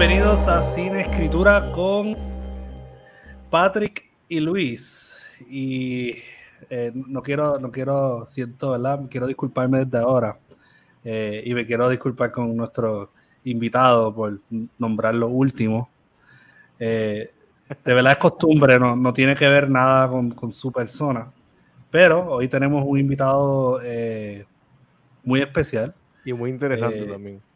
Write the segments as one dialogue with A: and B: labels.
A: Bienvenidos a Cine Escritura con Patrick y Luis. Y eh, no quiero, no quiero, siento, ¿verdad? Quiero disculparme desde ahora. Eh, y me quiero disculpar con nuestro invitado por nombrarlo último. Eh, de verdad es costumbre, no, no tiene que ver nada con, con, su persona. Pero hoy tenemos un invitado muy especial.
B: Y muy interesante también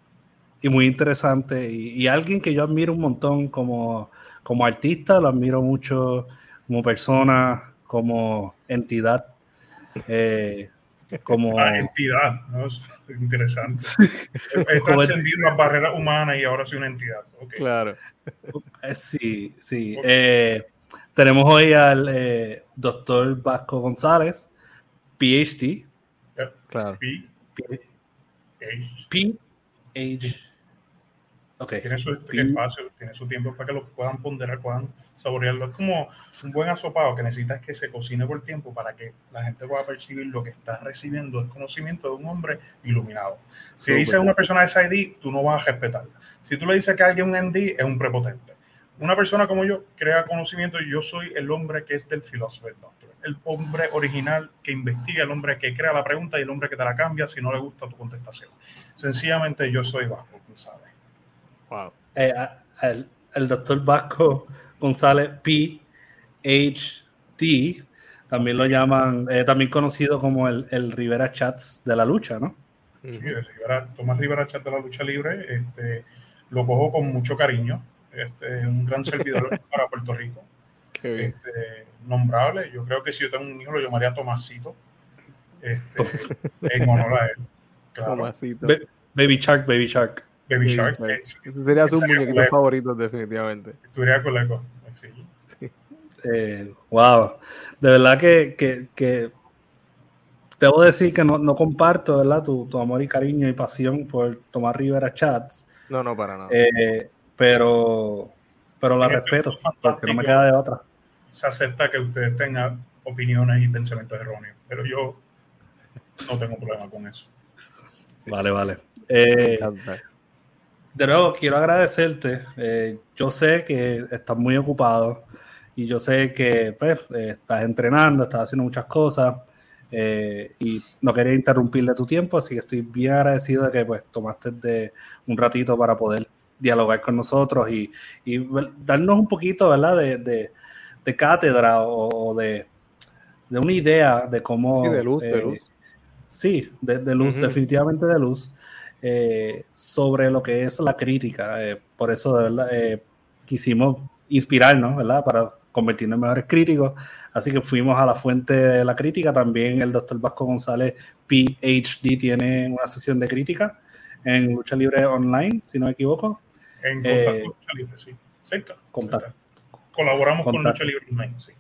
A: y muy interesante y, alguien que yo admiro un montón como, como artista, lo admiro mucho como persona, como entidad. Eh, como
C: ah, entidad, ¿no? Es interesante. Las barreras humanas y ahora soy una entidad.
B: Claro.
A: Eh, sí, sí. Eh, tenemos hoy al doctor Vasco González, PhD.
B: Claro.
C: P,
A: P, H.
C: Tiene su espacio, tiene su tiempo para que lo puedan ponderar, puedan saborearlo. Es como un buen asopado que necesitas que se cocine por tiempo para que la gente pueda percibir lo que está recibiendo es conocimiento de un hombre iluminado. Si dices una persona de SID, tú no vas a respetarla. Si tú le dices que alguien un MD, es un prepotente. Una persona como yo crea conocimiento y yo soy el hombre que es del philosopher doctor. El hombre original que investiga, el hombre que crea la pregunta y el hombre que te la cambia si no le gusta tu contestación. Sencillamente yo soy Vasco,
A: Eh, el, doctor Vasco González PhD, también lo llaman, eh, también conocido como el, el, Rivera Chats de la lucha, ¿no?
C: Sí, Rivera, Tomás Rivera Chats de la lucha libre, este, lo cojo con mucho cariño, este, un gran servidor para Puerto Rico. Este, nombrable, yo creo que si yo tengo un hijo lo llamaría Tomasito, este, en honor a él.
B: Tomasito.
A: Baby Shark, Baby Shark.
C: Baby Shark.
B: Ese sería su muñequito favorito, definitivamente.
C: Estuviera con la sí.
A: Eh, wow. De verdad que, que, que debo decir que no, no comparto ¿verdad? Tu, tu, amor y cariño y pasión por Tomás Rivera Chats.
B: No, no, para nada.
A: Eh, pero, pero la respeto, porque no me queda de otra.
C: Se acepta que ustedes tengan opiniones y pensamientos erróneos, pero yo no tengo problema con eso.
A: Vale, vale. Eh, de nuevo, quiero agradecerte. Eh, yo sé que estás muy ocupado y yo sé que pues, eh, estás entrenando, estás haciendo muchas cosas eh, y no quería interrumpirle tu tiempo, así que estoy bien agradecido de que pues, tomaste de un ratito para poder dialogar con nosotros y, darnos un poquito ¿verdad? De, de, cátedra o, de, una idea de cómo...
B: Sí, de luz, de luz.
A: Sí, de, luz, definitivamente de luz. Eh, sobre lo que es la crítica. Eh, por eso, de verdad, eh, quisimos inspirarnos, ¿verdad? Para convertirnos en mejores críticos. Así que fuimos a la fuente de la crítica. También el doctor Vasco González, PhD, tiene una sesión de crítica en Lucha Libre Online, si no me equivoco.
C: En Contacto Lucha Libre, sí. Cerca. Colaboramos con Lucha Libre Online, sí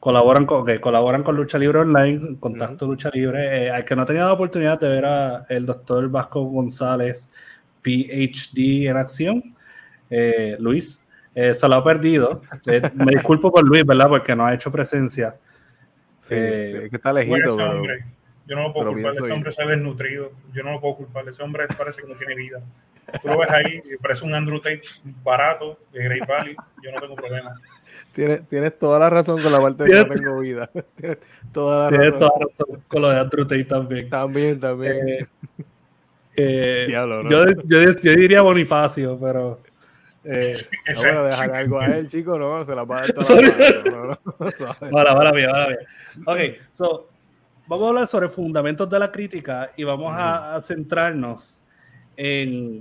A: colaboran con, colaboran con Lucha Libre Online, Contacto Lucha Libre. Eh, al que no ha tenido la oportunidad de ver a el doctor Vasco González, PhD en acción, eh, Luis, eh, se lo ha perdido. me disculpo por Luis, ¿verdad? Porque no ha hecho presencia.
B: Sí, es que está lejito, pero,
C: Yo no lo puedo culpar, ese hombre se ha desnutrido. Yo no lo puedo culpar, ese hombre parece que no tiene vida. Tú lo ves ahí, parece un Andrew Tate barato de Great Valley. Yo no tengo problema.
B: Tienes, tienes, toda la razón con la parte de que no tengo vida. tienes toda la
A: razón. toda la razón con lo de Andrew también.
B: También, también. Eh,
A: eh, Diablo, ¿no? yo, yo, yo, diría Bonifacio, pero. Eh,
B: no voy a dejar algo a él, chico, no, se la va a dar toda la
A: Vale, vale, bien, vale. Ok, so, vamos a hablar sobre fundamentos de la crítica y vamos a, a centrarnos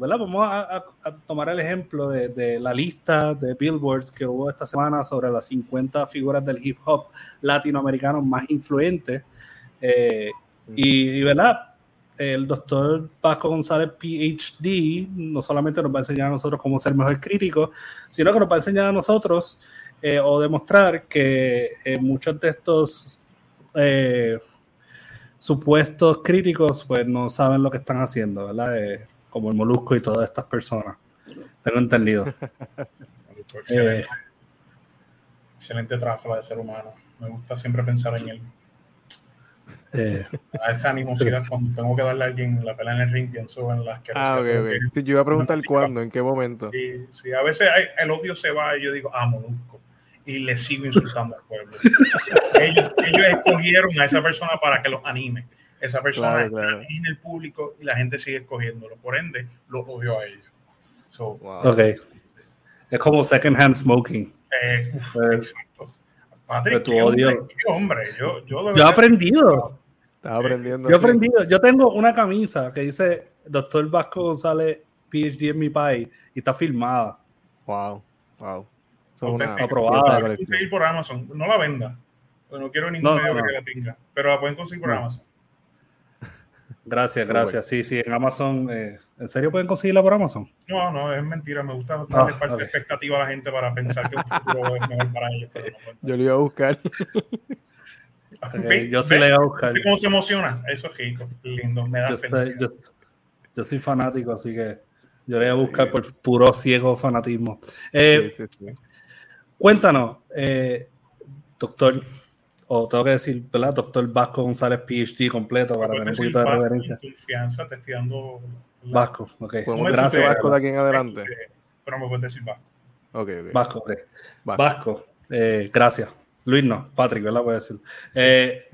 A: Vamos a, tomar el ejemplo de, la lista de billboards que hubo esta semana sobre las 50 figuras del hip hop latinoamericano más influentes. Eh, y, ¿verdad? El doctor Vasco González, PhD, no solamente nos va a enseñar a nosotros cómo ser mejor críticos, sino que nos va a enseñar a nosotros eh, o demostrar que eh, muchos de estos supuestos críticos pues no saben lo que están haciendo, ¿verdad? Como el Molusco y todas estas personas. Tengo entendido.
C: excelente. Eh, excelente de ser humano. Me gusta siempre pensar en él. Eh, a esa animosidad cuando tengo que darle a alguien la pelea en el ring, pienso en las que...
B: Ah, ok, ok. Sí, yo iba a preguntar cuándo, en qué momento.
C: Sí, sí, a veces el odio se va y yo digo, ah, Molusco, y le sigo insultando al pueblo. ellos, ellos, escogieron a esa persona para que los anime. Esa persona está en el público y la gente sigue escogiéndolo. Por ende, lo odio a ellos. So,
A: Ok. Es como second hand smoking.
C: Eh, pues, exacto. Patrick,
A: tu odio.
C: hombre, yo, yo,
A: yo he aprendido.
B: Estaba aprendiendo.
A: Yo he aprendido. Yo tengo una camisa que dice Doctor Vasco González, PhD en mi país, y está filmada.
B: Wow, wow.
C: Son una aprobada. La conseguir por Amazon. No la venda. No quiero ningún medio que la tenga, pero la pueden conseguir por Amazon.
A: Gracias, gracias. Sí, sí, en Amazon. Eh, ¿En serio pueden conseguirla por Amazon?
C: No, no, es mentira. Me gusta darle ah, falta expectativa a la gente para pensar que un futuro es mejor para ellos.
B: yo le iba a buscar.
A: yo sí le iba a buscar.
C: ¿Cómo se emociona? Eso es rico, lindo. Me da
A: yo, yo, soy fanático, así que yo le voy a buscar por puro ciego fanatismo. Eh, sí, sí, cuéntanos, eh, doctor o tengo que decir, ¿verdad? Doctor Vasco González, PhD completo para tener un poquito de referencia.
C: Confianza, te estoy dando.
A: Vasco, ok.
B: Gracias, Vasco, de aquí en adelante.
C: Pero me puedes decir Vasco.
A: Ok, Vasco, ok. Vasco, eh, gracias. Luis no, Patrick, ¿verdad? Voy a decir. Eh,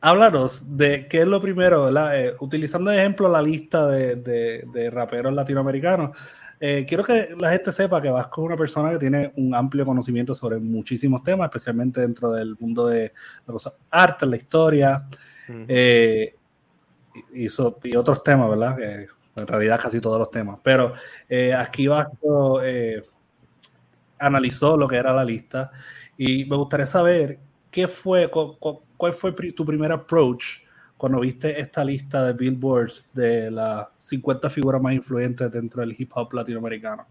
A: háblanos de qué es lo primero, ¿verdad? Eh, utilizando de ejemplo la lista de, de, de raperos latinoamericanos. Eh, quiero que la gente sepa que Vasco es una persona que tiene un amplio conocimiento sobre muchísimos temas, especialmente dentro del mundo de los arte, la historia eh, y, y, otros temas, ¿verdad? en realidad casi todos los temas. Pero eh, aquí Vasco analizó lo que era la lista y me gustaría saber qué fue, cuál fue tu primer approach cuando viste esta lista de billboards de las 50 figuras más influyentes dentro del hip hop latinoamericano?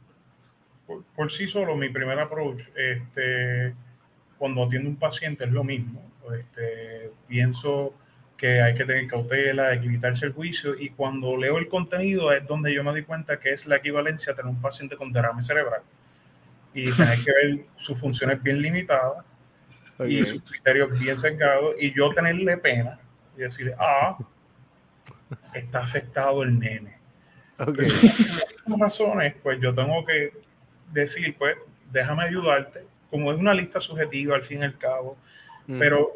C: Por, sí solo, mi primer approach, este, cuando atiendo un paciente es lo mismo. Este, pienso que hay que tener cautela, hay que evitarse el juicio y cuando leo el contenido es donde yo me doy cuenta que es la equivalencia a tener un paciente con derrame cerebral y tener que ver sus funciones bien limitadas y sus criterios bien cercados y yo tenerle pena y decirle, ah, está afectado el nene. Okay. Por razones, pues yo tengo que decir, pues, déjame ayudarte, como es una lista subjetiva al fin y al cabo, pero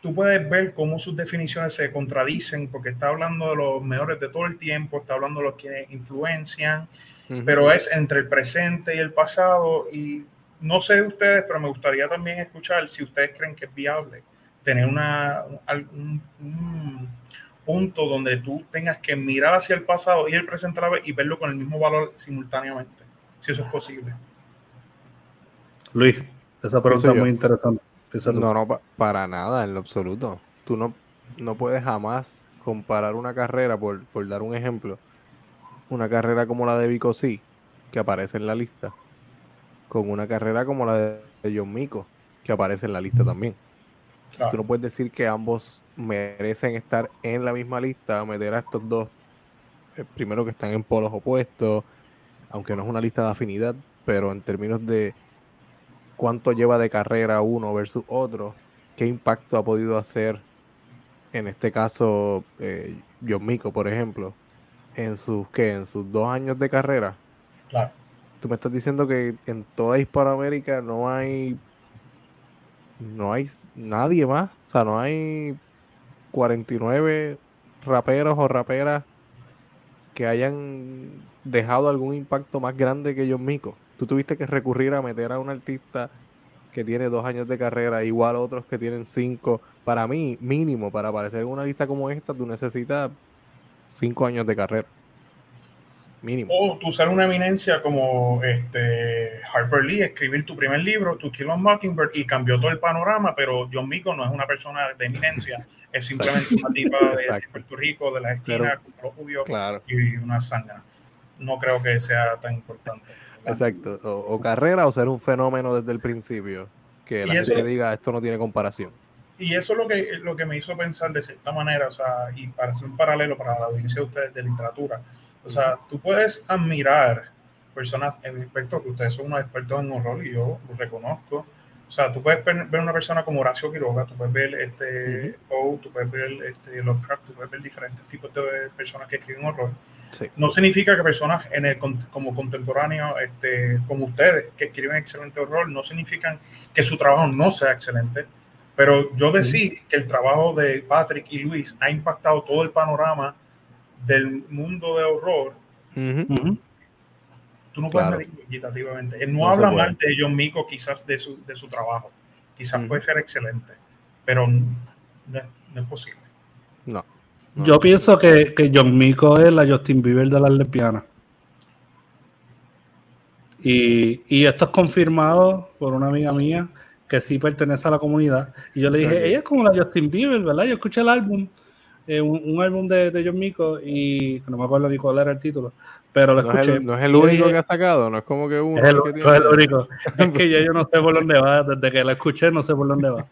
C: tú puedes ver cómo sus definiciones se contradicen, porque está hablando de los mejores de todo el tiempo, está hablando de los que influencian, pero es entre el presente y el pasado, y no sé ustedes, pero me gustaría también escuchar si ustedes creen que es viable tener una, un, punto donde tú tengas que mirar hacia el pasado y el presente a la vez y verlo con el mismo valor simultáneamente, si eso es posible.
A: Luis, esa pregunta es muy interesante.
B: No, no, para nada, en lo absoluto. Tú no, no puedes jamás comparar una carrera, por, por dar un ejemplo, una carrera como la de Vico sí, que aparece en la lista, con una carrera como la de John Mico, que aparece en la lista también. Tú no puedes decir que ambos merecen estar en la misma lista, meter a estos dos, eh, primero que están en polos opuestos, aunque no es una lista de afinidad, pero en términos de cuánto lleva de carrera uno versus otro, qué impacto ha podido hacer, en este caso, eh, John Mico, por ejemplo, en sus, ¿qué? En sus dos años de carrera.
C: Claro.
B: Tú me estás diciendo que en toda Hispanoamérica no hay no hay nadie más. O sea, no hay 49 raperos o raperas que hayan dejado algún impacto más grande que ellos mismos. Tú tuviste que recurrir a meter a un artista que tiene dos años de carrera, igual otros que tienen cinco. Para mí, mínimo, para aparecer en una lista como esta, tú necesitas cinco años de carrera. Mínimo.
C: O tú ser una eminencia como este Harper Lee, escribir tu primer libro, To Kill a Mockingbird, y cambió todo el panorama, pero John Mico no es una persona de eminencia, es simplemente una tipa de, Puerto Rico, de la esquina, con los judíos y una sangre. No creo que sea tan importante.
B: Exacto. O, carrera o ser un fenómeno desde el principio. Que la gente diga esto no tiene comparación.
C: Y eso es lo que, lo que me hizo pensar de cierta manera, o sea, y para hacer un paralelo para la audiencia de ustedes de literatura o sea, tú puedes admirar personas en respecto que ustedes son unos expertos en horror y yo lo reconozco, O sea, tú puedes ver una persona como Horacio Quiroga, tú puedes ver este O, tú puedes ver este Lovecraft, tú puedes ver diferentes tipos de personas que escriben horror. No significa que personas en el, como contemporáneos, este, como ustedes, que escriben excelente horror, no significan que su trabajo no sea excelente. Pero yo decir que el trabajo de Patrick y Luis ha impactado todo el panorama del mundo de horror, tú no puedes medirlo equitativamente. Él no, habla mal de John Mico quizás de su, de su trabajo. Quizás puede ser excelente, pero no, no es posible.
B: No.
A: Yo pienso que, que John Mico es la Justin Bieber de las lesbianas. Y, y, esto es confirmado por una amiga mía que sí pertenece a la comunidad. Y yo le dije, ella es como la Justin Bieber, ¿verdad? Yo escuché el álbum, eh, un, álbum de, de John Mico y no me acuerdo ni cuál era el título pero lo escuché.
B: no es el único que ha sacado, no es como que uno.
A: Es el, no es el único. es que ya yo no sé por dónde va, desde que lo escuché no sé por dónde va.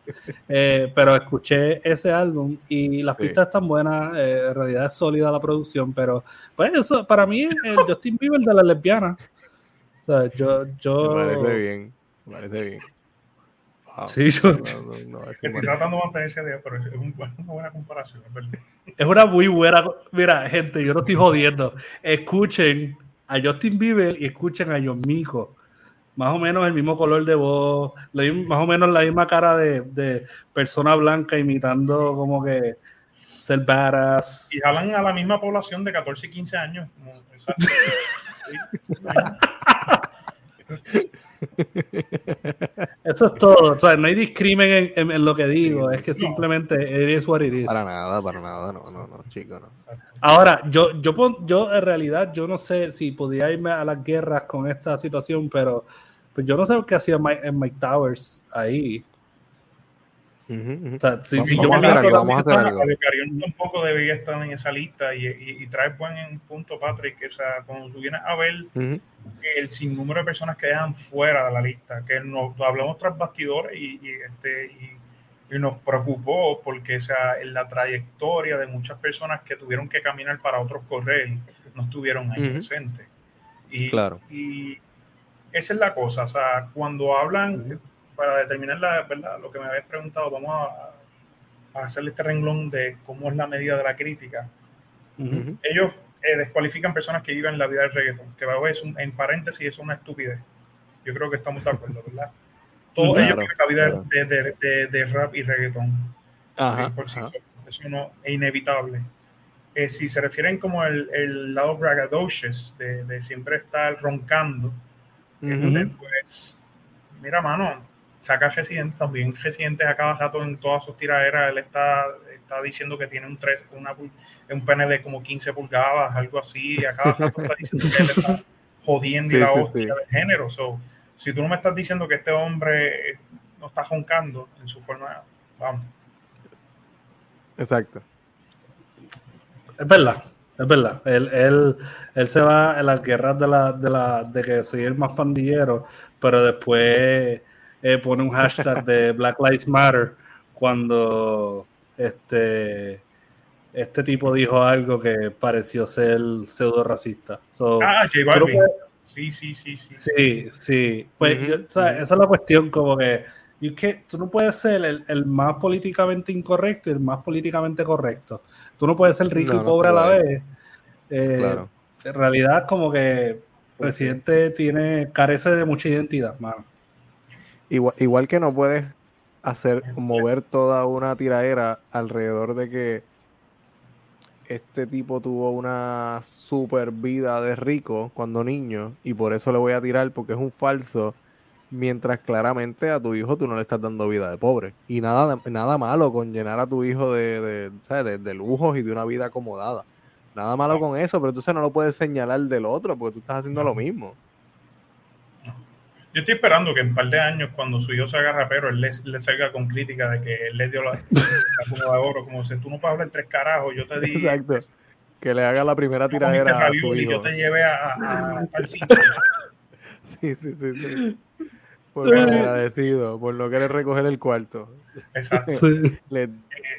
A: Eh, pero escuché ese álbum y las pistas están buenas, eh, en realidad es sólida la producción, pero pues eso para mí es el Justin Bieber de la lesbiana. O sea, yo, yo...
B: Me parece bien, me parece bien.
A: Sí, yo...
C: Estoy tratando de mantenerse de pero es una buena comparación,
A: es una muy buena. Mira, gente, yo no estoy jodiendo. Escuchen a Justin Bieber y escuchen a John Mico. Más o menos el mismo color de voz, más o menos la misma cara de, de persona blanca imitando como que ser badass.
C: Y hablan a la misma población de 14 y 15 años. Exacto.
A: Eso es todo. O sea, no hay discrimen en, lo que digo. Es que simplemente it what it
B: Para nada, para nada. No, no, no, chico, no.
A: Ahora, yo, yo, yo en realidad, yo no sé si podía irme a las guerras con esta situación, pero pues yo no sé qué hacía Mike, Mike Towers ahí
C: vamos, a hacer algo, tampoco debería estar en esa lista y, y, trae buen punto, Patrick. O sea, cuando tú vienes a ver el sinnúmero de personas que dejan fuera de la lista, que nos hablamos tras bastidores y, este, y, nos preocupó porque o sea, en la trayectoria de muchas personas que tuvieron que caminar para otros correr no estuvieron ahí presentes. Y,
B: claro.
C: y esa es la cosa, o sea, cuando hablan para determinar la, ¿verdad? lo que me habéis preguntado, vamos a, a, hacerle este renglón de cómo es la medida de la crítica. Ellos eh, descualifican personas que viven la vida del reggaetón, que es un, en paréntesis es una estupidez. Yo creo que estamos de acuerdo, ¿verdad? Todos ellos viven la vida de, de, de, rap y reggaetón. Eso no es inevitable. Eh, si se refieren como el, el lado braggadocious de, siempre estar roncando, pues, mira, mano, saca Residente también. Residente a cada rato en todas sus tiraderas, él está, está diciendo que tiene un, tres, una, un pene de como 15 pulgadas, algo así. A cada rato está diciendo que él está jodiendo y la hostia de género. si tú no me estás diciendo que este hombre no está joncando en su forma, vamos.
B: Exacto.
A: Es verdad, es verdad. Él, él, él se va en las guerras de, la, de, la, de que soy el más pandillero, pero después eh, pone un hashtag de Black Lives Matter cuando este, este tipo dijo algo que pareció ser pseudo racista.
C: ah, J Balvin. sí, sí, sí, sí.
A: Sí, sí. Pues, esa es la cuestión, como que, y que tú no puedes ser el, más políticamente incorrecto y el más políticamente correcto. Tú no puedes ser rico y pobre a la vez. Eh, claro. En realidad, como que el presidente tiene, carece de mucha identidad, mano.
B: Igual, que no puedes hacer mover toda una tiraera alrededor de que este tipo tuvo una super vida de rico cuando niño y por eso le voy a tirar porque es un falso mientras claramente a tu hijo tú no le estás dando vida de pobre. Y nada nada malo con llenar a tu hijo de, de, ¿sabes? de, lujos y de una vida acomodada. Nada malo con eso pero entonces no lo puedes señalar del otro porque tú estás haciendo lo mismo
C: yo estoy esperando que en un par de años, cuando su hijo se haga rapero, él le, salga con crítica de que él le dio la, la de oro, como si tú no puedes hablar tres carajos, yo te digo.
B: Exacto. Que le haga la primera tiradera a su hijo.
C: Y yo te llevé a, al sitio.
B: sí, sí, sí, sí. Por lo agradecido, por no querer recoger el cuarto.
C: Exacto.
B: Le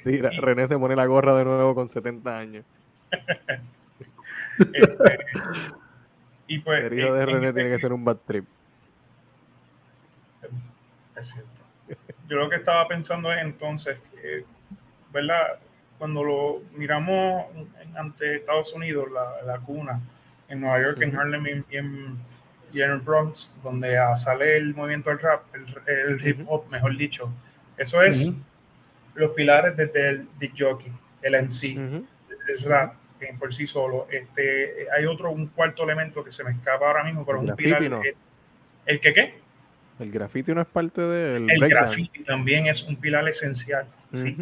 B: tira, René se pone la gorra de nuevo con 70 años.
C: Este, y pues,
B: el hijo de René tiene que ser un bad trip
C: es cierto. yo lo que estaba pensando es entonces, ¿verdad? Cuando lo miramos ante Estados Unidos, la, cuna, en Nueva York, en Harlem y en, y en, el Bronx, donde sale el movimiento del rap, el, hip hop, mejor dicho, eso es los pilares desde el Dick Jockey, el MC, el rap por sí solo. Este, hay otro, un cuarto elemento que se me escapa ahora mismo, pero un pilar. ¿El que qué?
B: El grafiti no es parte del.
C: El grafiti también es un pilar esencial. Sí,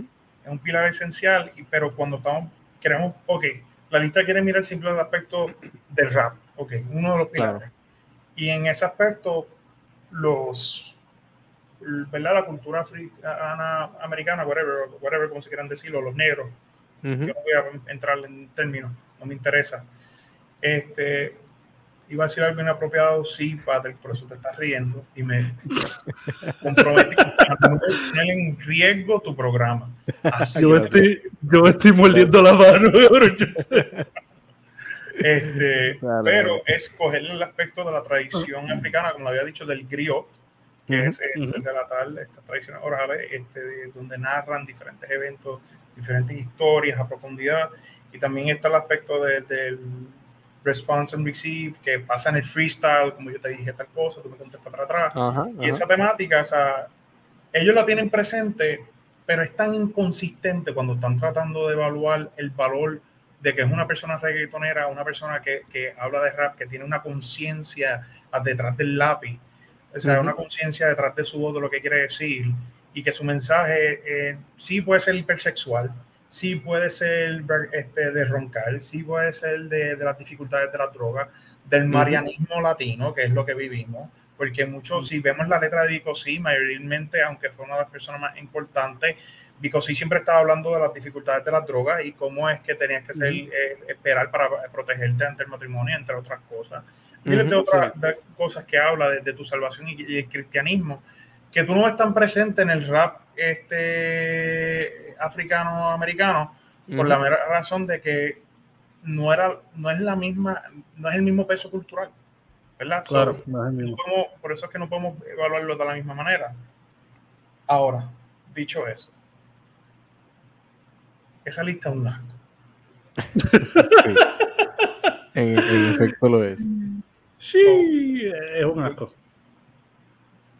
C: es un pilar esencial, pero cuando estamos, queremos, ok, la lista quiere mirar siempre el aspecto del rap, ok, uno de los pilares. Y en ese aspecto, los, ¿verdad? La cultura africana, americana, whatever, whatever, como se quieran decirlo, los negros, yo no voy a entrar en términos, no me interesa. Este, iba a decir algo inapropiado, sí, Patrick, por eso te estás riendo y me comprometí a poner en riesgo tu programa.
A: yo, estoy, yo estoy mordiendo la mano.
C: este, pero es coger el aspecto de la tradición africana, como había dicho, del griot, que es el, de la tal, estas tradiciones orales, este, donde narran diferentes eventos, diferentes historias a profundidad, y también está el aspecto del response and receive, que pasa en el freestyle, como yo te dije tal cosa, tú me contestas para atrás. Y esa temática, o sea, ellos la tienen presente, pero es tan inconsistente cuando están tratando de evaluar el valor de que es una persona reggaetonera, una persona que, que habla de rap, que tiene una conciencia detrás del lápiz, o sea, una conciencia detrás de su voz de lo que quiere decir, y que su mensaje eh, sí puede ser hipersexual, sí puede ser este, de roncar, sí puede ser de, de las dificultades de la droga, del marianismo latino, que es lo que vivimos, porque muchos, si vemos la letra de Vico, sí, mayormente, aunque fue una de las personas más importantes, Vico sí siempre estaba hablando de las dificultades de la droga y cómo es que tenías que ser, eh, esperar para protegerte ante el matrimonio, entre otras cosas. Miles de otras cosas que habla de, tu salvación y, el cristianismo, que tú no ves tan presente en el rap este africano-americano por la mera razón de que no era, no es la misma, no es el mismo peso cultural, ¿verdad?
A: Claro, no es el mismo.
C: por eso es que no podemos evaluarlo de la misma manera. Ahora, dicho eso, esa lista es un asco.
B: en, efecto lo es.
A: Sí, es un asco.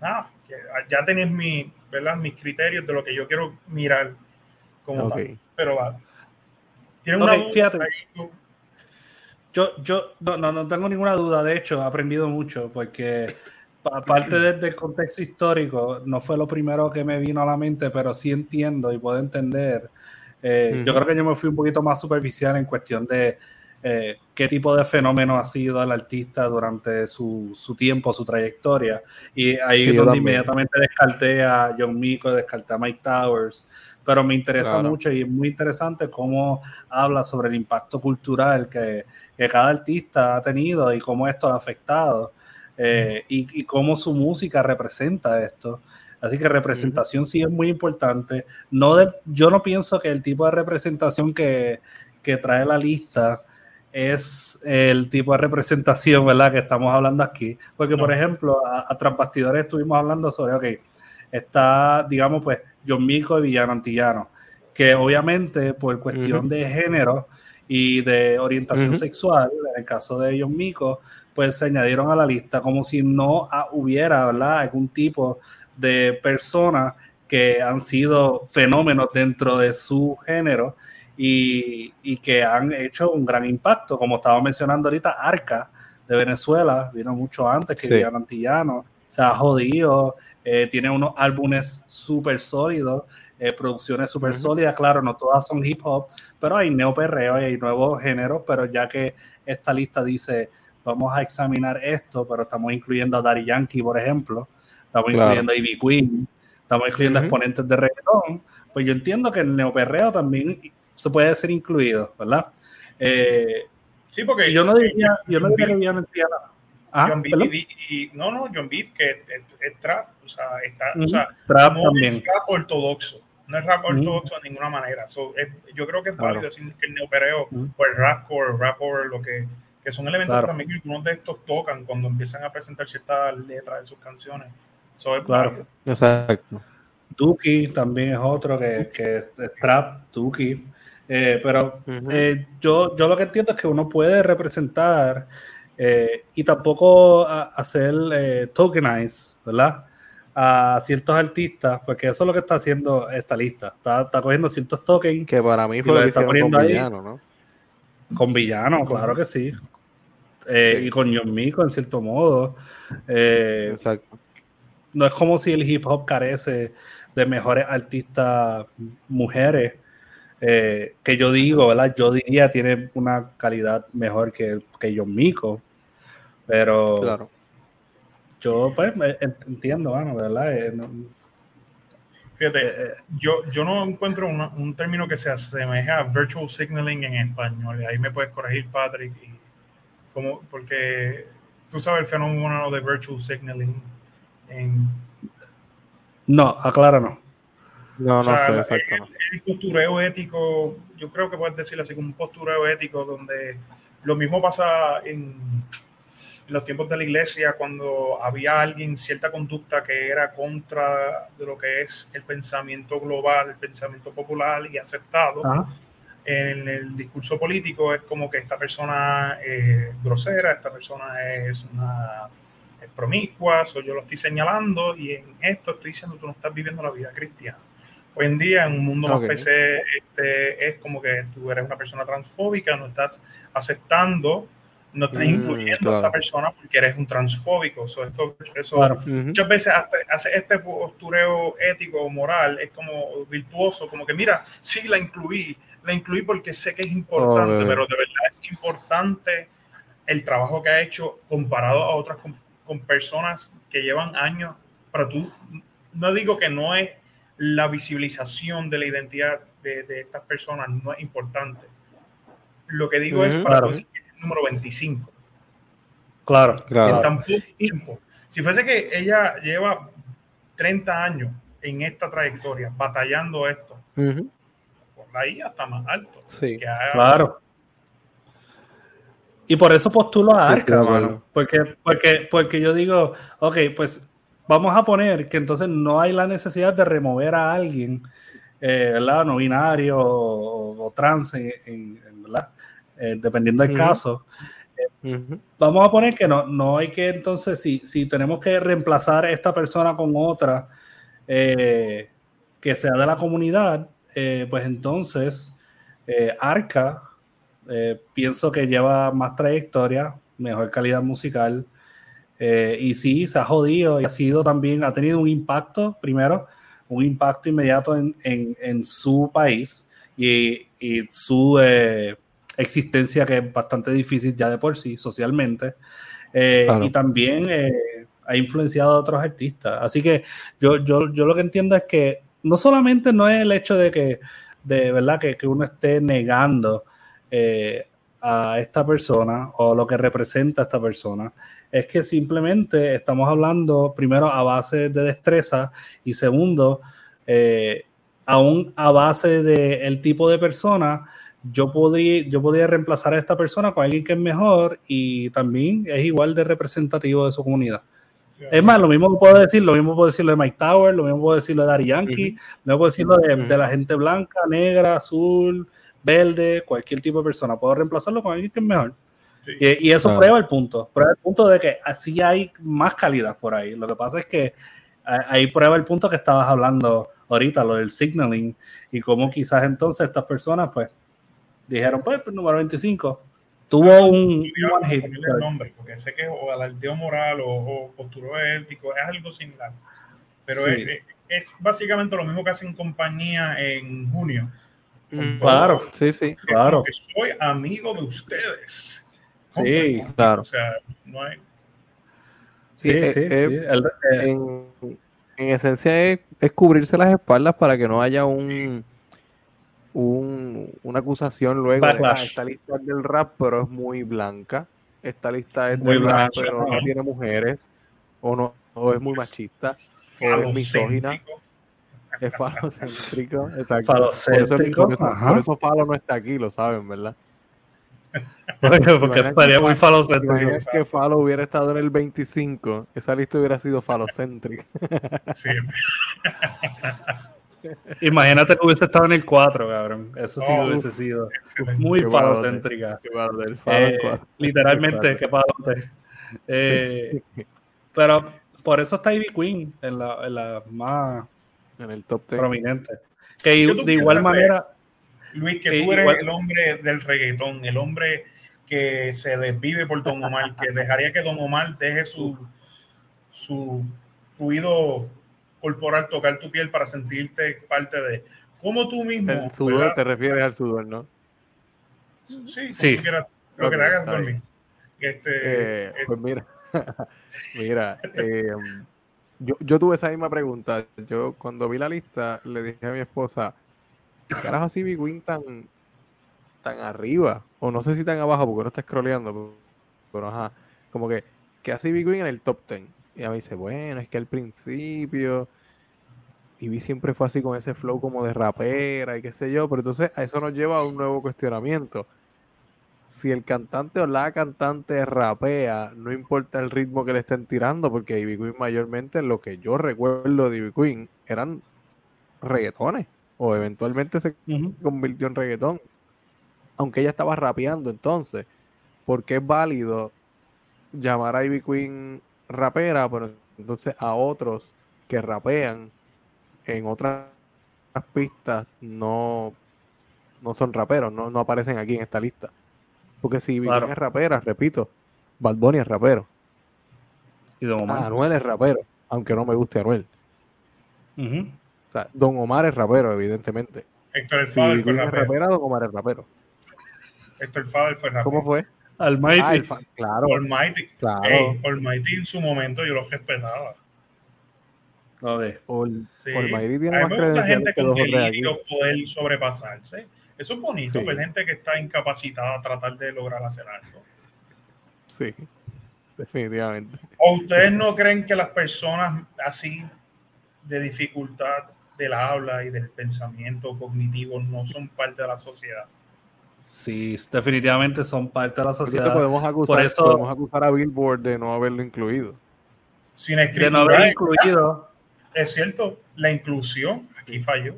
C: Ah, ya tenéis mi, ¿verdad? mis criterios de lo que yo quiero mirar como tal. Pero va.
A: ¿Tiene una fíjate. Yo, yo no, no, tengo ninguna duda, de hecho, he aprendido mucho porque aparte del contexto histórico, no fue lo primero que me vino a la mente, pero sí entiendo y puedo entender. Eh, yo creo que yo me fui un poquito más superficial en cuestión de eh, qué tipo de fenómeno ha sido el artista durante su, su tiempo, su trayectoria. Y ahí es donde inmediatamente descarté a John Mico, descarté a Mike Towers, pero me interesa mucho y es muy interesante cómo habla sobre el impacto cultural que, que cada artista ha tenido y cómo esto ha afectado eh, y, y, cómo su música representa esto. Así que representación sí es muy importante. No de, yo no pienso que el tipo de representación que, que trae la lista es el tipo de representación, ¿verdad? Que estamos hablando aquí. Porque, por ejemplo, a, a estuvimos hablando sobre, ok, está, digamos, pues, John Mico y Villano Antillano, que obviamente por cuestión de género y de orientación sexual, en el caso de John Mico, pues se añadieron a la lista como si no hubiera, ¿verdad? Algún tipo de personas que han sido fenómenos dentro de su género y, que han hecho un gran impacto. Como estaba mencionando ahorita, Arca de Venezuela vino mucho antes que sí. Antillano, se ha jodido, eh, tiene unos álbumes súper sólidos, eh, producciones súper sólidas, claro, no todas son hip hop, pero hay neoperreo y hay nuevos géneros, pero ya que esta lista dice, vamos a examinar esto, pero estamos incluyendo a Daddy Yankee, por ejemplo, estamos incluyendo a Ivy Queen, estamos incluyendo exponentes de reggaetón, pues yo entiendo que el neoperreo también se puede ser incluido, ¿verdad? Eh,
C: sí, porque
A: yo no diría, yo no diría que no entiendo
C: Ah, John Beef y, no, no, John Beef que es, trap, o sea, está, o sea
A: trap
C: no
A: también.
C: es rap ortodoxo, no es rap ortodoxo de ninguna manera. So, es, yo creo que es válido decir que el neopereo o el rapcore, el rapcore, lo que, que son elementos también que algunos de estos tocan cuando empiezan a presentar ciertas letras de sus canciones. So, es
B: claro,
C: válido.
B: exacto.
A: Duki también es otro que, que es trap, Duki. Eh, pero eh, yo, yo lo que entiendo es que uno puede representar eh, y tampoco hacer tokenize, ¿verdad? A ciertos artistas, porque eso es lo que está haciendo esta lista. Está, cogiendo ciertos tokens.
B: Que para mí fue lo que está poniendo con villano, ¿no?
A: Con villano, claro que sí. Y con John Mico, en cierto modo. Exacto. No es como si el hip hop carece de mejores artistas mujeres eh, que yo digo, ¿verdad? Yo diría tiene una calidad mejor que, que John Mico, pero claro. yo pues entiendo, bueno, ¿verdad? Eh,
C: Fíjate, eh, yo, yo no encuentro un término que se asemeja a virtual signaling en español. Ahí me puedes corregir, Patrick, como, porque tú sabes el fenómeno de virtual signaling en...
A: No, acláranos.
B: No, no sé, exacto.
C: El, postureo ético, yo creo que puedes decirlo así como un postureo ético donde lo mismo pasa en, los tiempos de la iglesia cuando había alguien, cierta conducta que era contra de lo que es el pensamiento global, el pensamiento popular y aceptado. En el discurso político es como que esta persona es grosera, esta persona es una promiscua, o yo lo estoy señalando y en esto estoy diciendo tú no estás viviendo la vida cristiana. Hoy en día, en un mundo más PC, este, es como que tú eres una persona transfóbica, no estás aceptando, no estás mm, incluyendo a esta persona porque eres un transfóbico. esto, eso, Muchas veces hace, este postureo ético o moral, es como virtuoso, como que mira, sí la incluí, la incluí porque sé que es importante, pero de verdad es importante el trabajo que ha hecho comparado a otras con, con personas que llevan años, pero tú, no digo que no es la visibilización de la identidad de, estas personas no es importante. Lo que digo es para el número 25.
A: Claro, claro.
C: En tan poco tiempo. Si fuese que ella lleva 30 años en esta trayectoria, batallando esto, por ahí hasta más alto.
A: Sí, claro. Y por eso postulo a Arca, Porque, porque, porque yo digo, ok, pues vamos a poner que entonces no hay la necesidad de remover a alguien, eh, ¿verdad? No binario o, trans, ¿verdad? Eh, dependiendo del caso. Vamos a poner que no, no hay que entonces, si, si tenemos que reemplazar esta persona con otra eh, que sea de la comunidad, pues entonces Arca, pienso que lleva más trayectoria, mejor calidad musical, eh, y sí, se ha jodido y ha sido también, ha tenido un impacto, primero, un impacto inmediato en, en, su país y, y su eh, existencia que es bastante difícil ya de por sí, socialmente. Eh, y también ha influenciado a otros artistas. Así que yo, yo, yo lo que entiendo es que no solamente no es el hecho de que, de verdad, que, que uno esté negando a esta persona o lo que representa a esta persona, es que simplemente estamos hablando primero a base de destreza y segundo, eh, aún a base del tipo de persona, yo podría, yo podría reemplazar a esta persona con alguien que es mejor y también es igual de representativo de su comunidad. Es más, lo mismo puedo decir, lo mismo puedo decirlo de Mike Tower, lo mismo puedo decirlo de Dari Yankee, lo mismo puedo decirlo de, de, la gente blanca, negra, azul, verde, cualquier tipo de persona. Puedo reemplazarlo con alguien que es mejor. Y, eso prueba el punto, prueba el punto de que así hay más calidad por ahí. Lo que pasa es que ahí prueba el punto que estabas hablando ahorita, lo del signaling, y cómo quizás entonces estas personas pues dijeron, pues, pues número 25, tuvo un,
C: un nombre, porque sé que o alardeo moral o, postura ético es algo similar. Pero es, es, básicamente lo mismo que hacen compañía en junio.
A: Mm, claro, sí, sí, claro.
C: Que soy amigo de ustedes.
A: Sí, claro. O
C: sea, no hay.
B: Sí, sí, eh, sí. Eh, en, en, esencia es, cubrirse las espaldas para que no haya un, un una acusación luego de ah, esta lista es del rap, pero es muy blanca. Esta lista es del rap, pero no tiene mujeres. O no, o es muy machista. O es misógina. Es falocéntrico. Exacto.
A: Falocéntrico.
B: Por eso, por eso Falo no está aquí, lo saben, ¿verdad?
A: Porque, porque estaría muy falocéntrico.
B: que Falo hubiera estado en el 25, esa lista hubiera sido falocéntrica. Sí.
A: Imagínate que hubiese estado en el 4, cabrón. Eso sí hubiese sido muy falocéntrica. Eh, literalmente, qué palote. Eh, pero por eso está Ivy Queen en la, en la más
B: en el top 10.
A: prominente. Que de igual manera.
C: Luis, que, tú eres el hombre del reggaetón, el hombre que se desvive por Don Omar, que dejaría que Don Omar deje su, su fluido corporal tocar tu piel para sentirte parte de. Como tú mismo.
B: El sudor, te refieres al sudor, ¿no?
C: Sí, sí. lo que te hagas dormir. Este,
B: eh, eh, pues mira, mira, eh, yo, yo tuve esa misma pregunta. Yo cuando vi la lista le dije a mi esposa, ¿qué carajo así mi Queen tan, tan arriba? O no sé si tan abajo porque no está scrolleando, pero, ajá, como que, que así Big Queen en el top 10. Y a mí dice, bueno, es que al principio y vi siempre fue así con ese flow como de rapera y qué sé yo, pero entonces a eso nos lleva a un nuevo cuestionamiento si el cantante o la cantante rapea, no importa el ritmo que le estén tirando, porque Ivy Queen mayormente lo que yo recuerdo de Ivy Queen eran reggaetones, o eventualmente se convirtió en reggaetón, aunque ella estaba rapeando entonces, porque es válido llamar a Ivy Queen rapera, pero entonces a otros que rapean en otras pistas no, no son raperos, no, no aparecen aquí en esta lista. Porque si claro. es rapera, repito, Bad Bunny es rapero.
A: Y.
B: Anuel es rapero, aunque no me guste Anuel. O sea, Don Omar es rapero, evidentemente.
C: Héctor el Fader
B: fue rapero. es rapera, Don Omar es rapero.
C: Héctor el Fader fue rapero.
B: ¿Cómo fue?
A: Almighty.
B: Ah, claro.
C: Almighty.
B: Claro.
C: Almighty en su momento yo lo respetaba.
A: A ver.
B: sí. Almighty tiene Hay más gente con
C: delirio poder sobrepasarse. Eso es bonito, ver gente que está incapacitada a tratar de lograr hacer algo.
B: Sí, definitivamente.
C: ¿O ustedes no creen que las personas así de dificultad del habla y del pensamiento cognitivo no son parte de la sociedad?
A: Sí, definitivamente son parte de la sociedad.
B: Podemos acusar, Por eso, podemos acusar a Billboard de no haberlo incluido.
C: Sin escritura. De no haberlo incluido. Es cierto, la inclusión aquí falló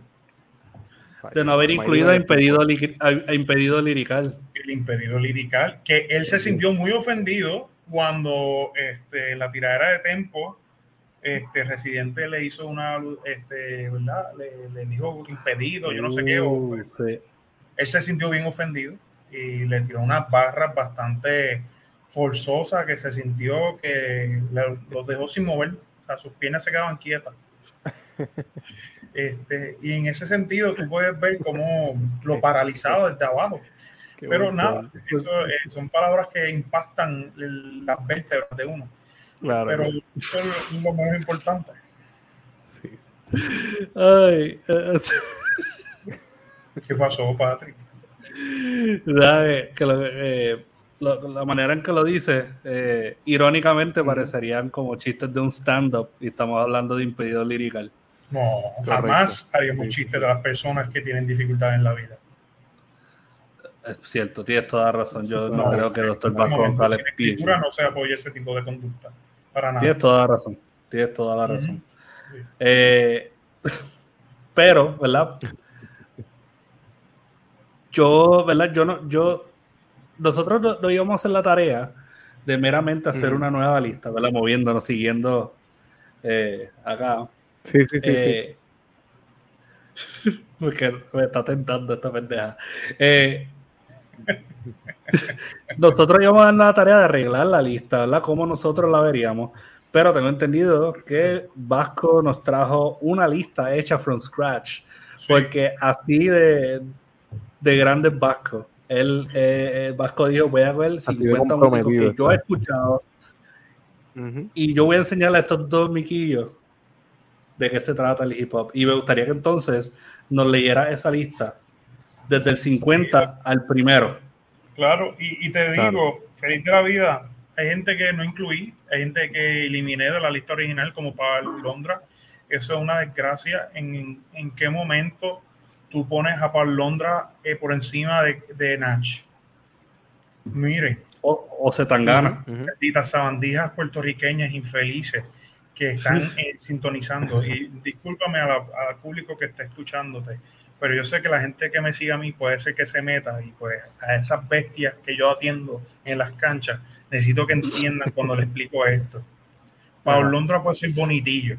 A: de no haber incluido a impedido, a impedido lirical.
C: El impedido lirical, que él se sintió muy ofendido cuando este, en la tiradera de Tempo, este Residente le hizo una, este, ¿verdad? Le, dijo impedido, yo no sé qué. Uh, él se sintió bien ofendido y le tiró unas barras bastante forzosas que se sintió que los dejó sin mover, o sea, sus piernas se quedaban quietas. Este, y en ese sentido tú puedes ver cómo lo paralizado desde abajo. Pero nada, eso, eh, son palabras que impactan las vértebras de uno. Claro. Pero eso es lo más importante.
A: Ay,
C: eh, ¿Qué pasó, Patrick?
A: que la manera en que lo dice, eh, irónicamente parecerían como chistes de un stand-up y estamos hablando de impedido lirical.
C: No, jamás haríamos chistes de las personas que tienen dificultades en la vida.
A: Es cierto, tienes toda razón. Yo no, creo que el doctor Vasco González
C: no se apoye ese tipo de conducta. Para nada.
A: Tienes toda la razón. Tienes toda la razón. Eh, pero, ¿verdad? Yo, ¿verdad? Yo no, yo, nosotros no, íbamos a hacer la tarea de meramente hacer una nueva lista, ¿verdad? Moviéndonos, siguiendo eh, acá.
B: Sí, sí, sí. Eh,
A: porque me está tentando esta pendeja. Eh, nosotros íbamos a dar la tarea de arreglar la lista, ¿verdad? Como nosotros la veríamos. Pero tengo entendido que Vasco nos trajo una lista hecha from scratch. Porque así de, de grandes Vasco. Él, eh, Vasco dijo: Voy a ver 50 músicos que yo he escuchado. Y yo voy a enseñarle a estos dos miquillos de qué se trata el hip hop. Y me gustaría que entonces nos leyera esa lista desde el 50 al primero.
C: Claro, y, te digo, feliz de la vida. Hay gente que no incluí, hay gente que eliminé de la lista original, como para Londra. Eso es una desgracia. ¿En, en qué momento tú pones a Paul Londra eh, por encima de, de Nach? Miren.
A: O, o Zetangana.
C: Uh sabandijas puertorriqueñas infelices que están eh, sintonizando. Y discúlpame al público que está escuchándote, pero yo sé que la gente que me sigue a mí puede ser que se meta y pues a esas bestias que yo atiendo en las canchas, necesito que entiendan cuando les explico esto. Paul Londra puede ser bonitillo,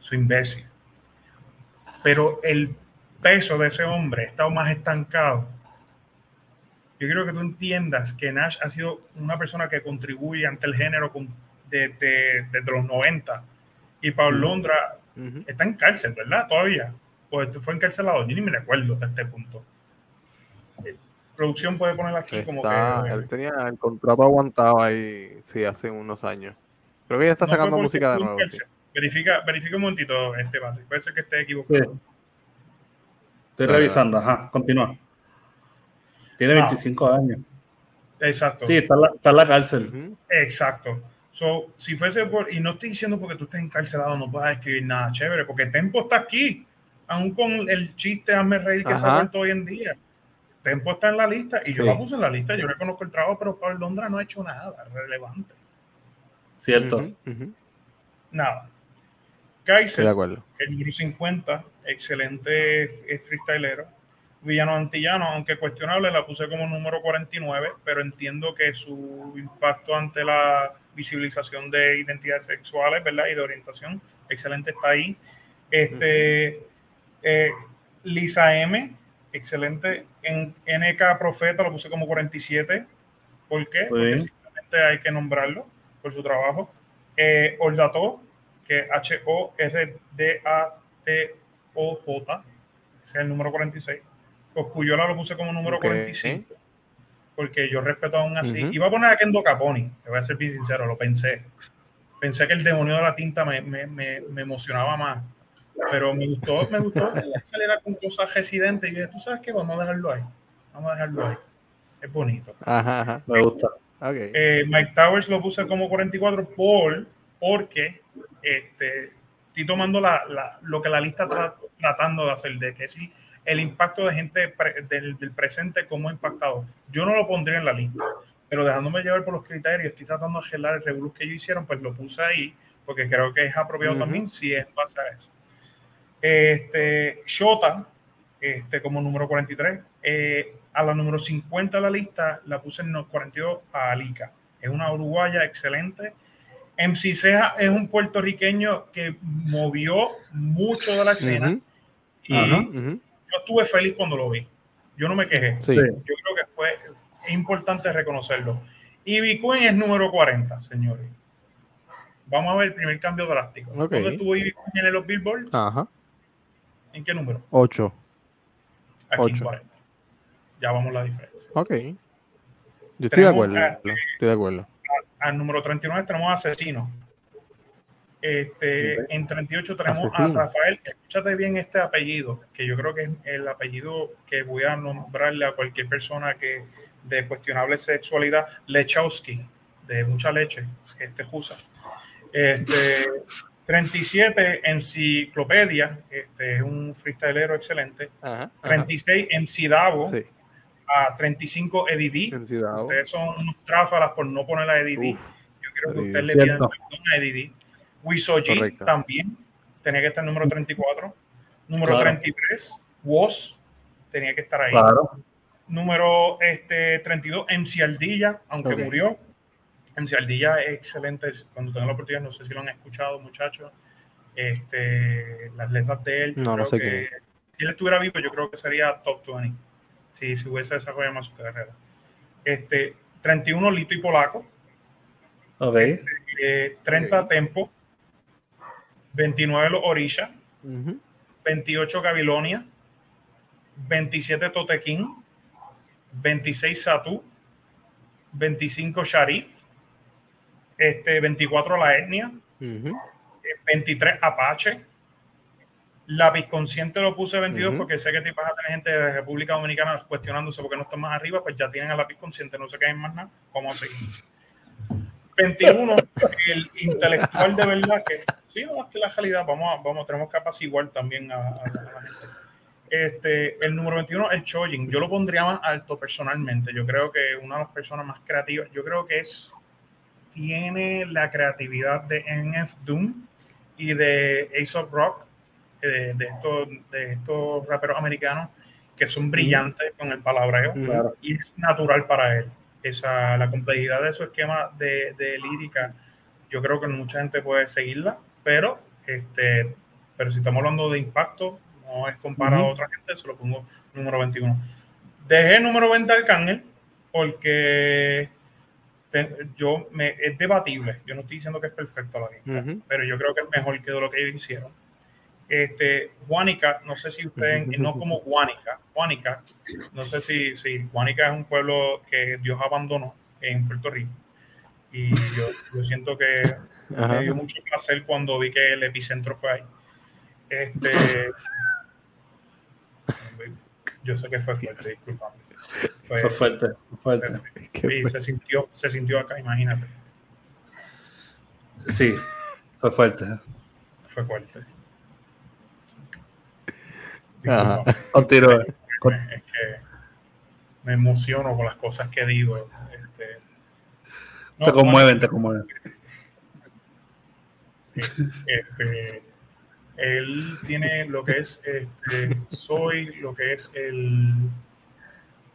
C: su imbécil, pero el peso de ese hombre está más estancado. Yo quiero que tú entiendas que Nash ha sido una persona que contribuye ante el género desde, los 90 y Paul Londra está en cárcel, ¿verdad? Todavía. Fue encarcelado, yo ni me recuerdo a este punto. Eh, producción puede poner aquí como que.
B: Él tenía el contrato aguantado ahí, sí, hace unos años. Creo que ya está sacando música de nuevo.
C: Verifica, verifica un momentito, este base. Puede ser que esté equivocado.
A: Estoy revisando, ajá, continúa. Tiene 25 ah. años.
C: Exacto.
A: Sí, está en la, cárcel.
C: Exacto. So, si fuese por, y no estoy diciendo porque tú estés encarcelado no puedas escribir nada chévere, porque Tempo está aquí, aún con el chiste hazme reír que se ha vuelto hoy en día. Tempo está en la lista y yo la puse en la lista, yo reconozco el trabajo, pero Pablo Londra no ha hecho nada relevante.
A: Cierto.
C: Nada. Kaiser, el número 50, excelente freestylero. Villano Antillano, aunque cuestionable, la puse como número 49, pero entiendo que su impacto ante la visibilización de identidades sexuales, ¿verdad? Y de orientación, excelente está ahí. Este, eh, Lisa M, excelente. En NK Profeta lo puse como 47. ¿Por qué? Porque simplemente hay que nombrarlo por su trabajo. Eh, Ordato, que H-O-R-D-A-T-O-J, ese es el número 46. Coscuyola lo puse como número 45, porque yo respeto aún así. Iba a poner a Kendo Caponi, te voy a ser bien sincero, lo pensé. Pensé que el demonio de la tinta me, me, me, me emocionaba más, pero me gustó, me gustó acelerar con cosas residentes y dije, tú sabes qué, vamos a dejarlo ahí, vamos a dejarlo ahí. Es bonito.
A: Ajá, me gusta.
C: Eh, Mike Towers lo puse como 44 por, porque este, estoy tomando la, la, lo que la lista está tratando de hacer, de que sí, el impacto de gente del, del, presente, cómo ha impactado. Yo no lo pondría en la lista, pero dejándome llevar por los criterios, estoy tratando de arreglar el revolú que ellos hicieron, pues lo puse ahí, porque creo que es apropiado también si es base a eso. Este, Shota, este, como número 43, eh, a la número 50 de la lista la puse en 42 a Alica. Es una uruguaya excelente. MC Ceja es un puertorriqueño que movió mucho de la escena. Y yo estuve feliz cuando lo vi. Yo no me quejé. Yo creo que fue importante reconocerlo. Y Bitcoin es número 40, señores. Vamos a ver el primer cambio drástico. ¿Dónde estuvo Bitcoin en los billboards?
B: Ajá.
C: ¿En qué número?
B: 8.
C: Aquí 8. 40 ya vamos la diferencia.
B: Ok. Yo estoy de acuerdo. estoy de acuerdo.
C: Al número 39 tenemos Asesino. Este, En 38 tenemos a Rafael. Escúchate bien este apellido, que yo creo que es el apellido que voy a nombrarle a cualquier persona que de cuestionable sexualidad, Lechowski, de mucha leche, este Jusa. Este, 37 Enciclopedia, este es un freestylero excelente. 36 en Davo, sí a 35 EDD. Ustedes son unos tráfalas por no poner a EDD. Yo creo que ustedes le pidan perdón a EDD. Wisoji también tenía que estar número 34. Número 33, WOS tenía que estar ahí. Número este, 32, MC Aldilla, aunque murió. MC Aldilla es excelente. Cuando tengan la oportunidad, no sé si lo han escuchado, muchachos. Este, las letras de él.
B: No, no sé qué.
C: Si él estuviera vivo, yo creo que sería top 20 si, si hubiese desarrollado más su carrera. Este, 31 Lito y Polaco.
A: Ok.
C: 30 este, Tempo. 29 Los Orisha. 28 Gabilonia. 27 Totequín. 26 Satu. 25 Sharif. Este, 24 La Etnia. 23 Apache la consciente lo puse 22 porque sé que te vas a tener gente de República Dominicana cuestionándose porque no está más arriba, pues ya tienen a la consciente, no qué hay más nada, vamos a seguir. 21, el intelectual de verdad que sí, no, es que la realidad, vamos, a, vamos, tenemos que apaciguar también a, la gente. Este, el número 21, el Chojin, yo lo pondría más alto personalmente. Yo creo que una de las personas más creativas, yo creo que es, tiene la creatividad de NF Doom y de Ace of Rock, eh, de, estos, de estos raperos americanos que son brillantes con el palabreo y es natural para él. Esa, la complejidad de su esquema de, de lírica, yo creo que mucha gente puede seguirla, pero este, pero si estamos hablando de impacto, no es comparado a otra gente, se lo pongo número 21. Dejé número 20 al Arcángel porque yo me, es debatible. Yo no estoy diciendo que es perfecto la lista, pero yo creo que es mejor que lo que ellos hicieron. Este, Guánica, no sé si ustedes, no como Guánica, Guánica, no sé si, si Guánica es un pueblo que Dios abandonó en Puerto Rico. Y yo, yo siento que me dio mucho placer cuando vi que el epicentro fue ahí. Este, yo sé que fue fuerte, disculpa.
A: Fue, fuerte, fuerte.
C: se sintió, se sintió acá, imagínate.
A: Sí, fue fuerte.
C: Fue fuerte.
A: Continúa.
C: Es que me emociono con las cosas que digo. Este,
A: te conmueven, te conmueven.
C: Este, él tiene lo que es este, Soy, lo que es el,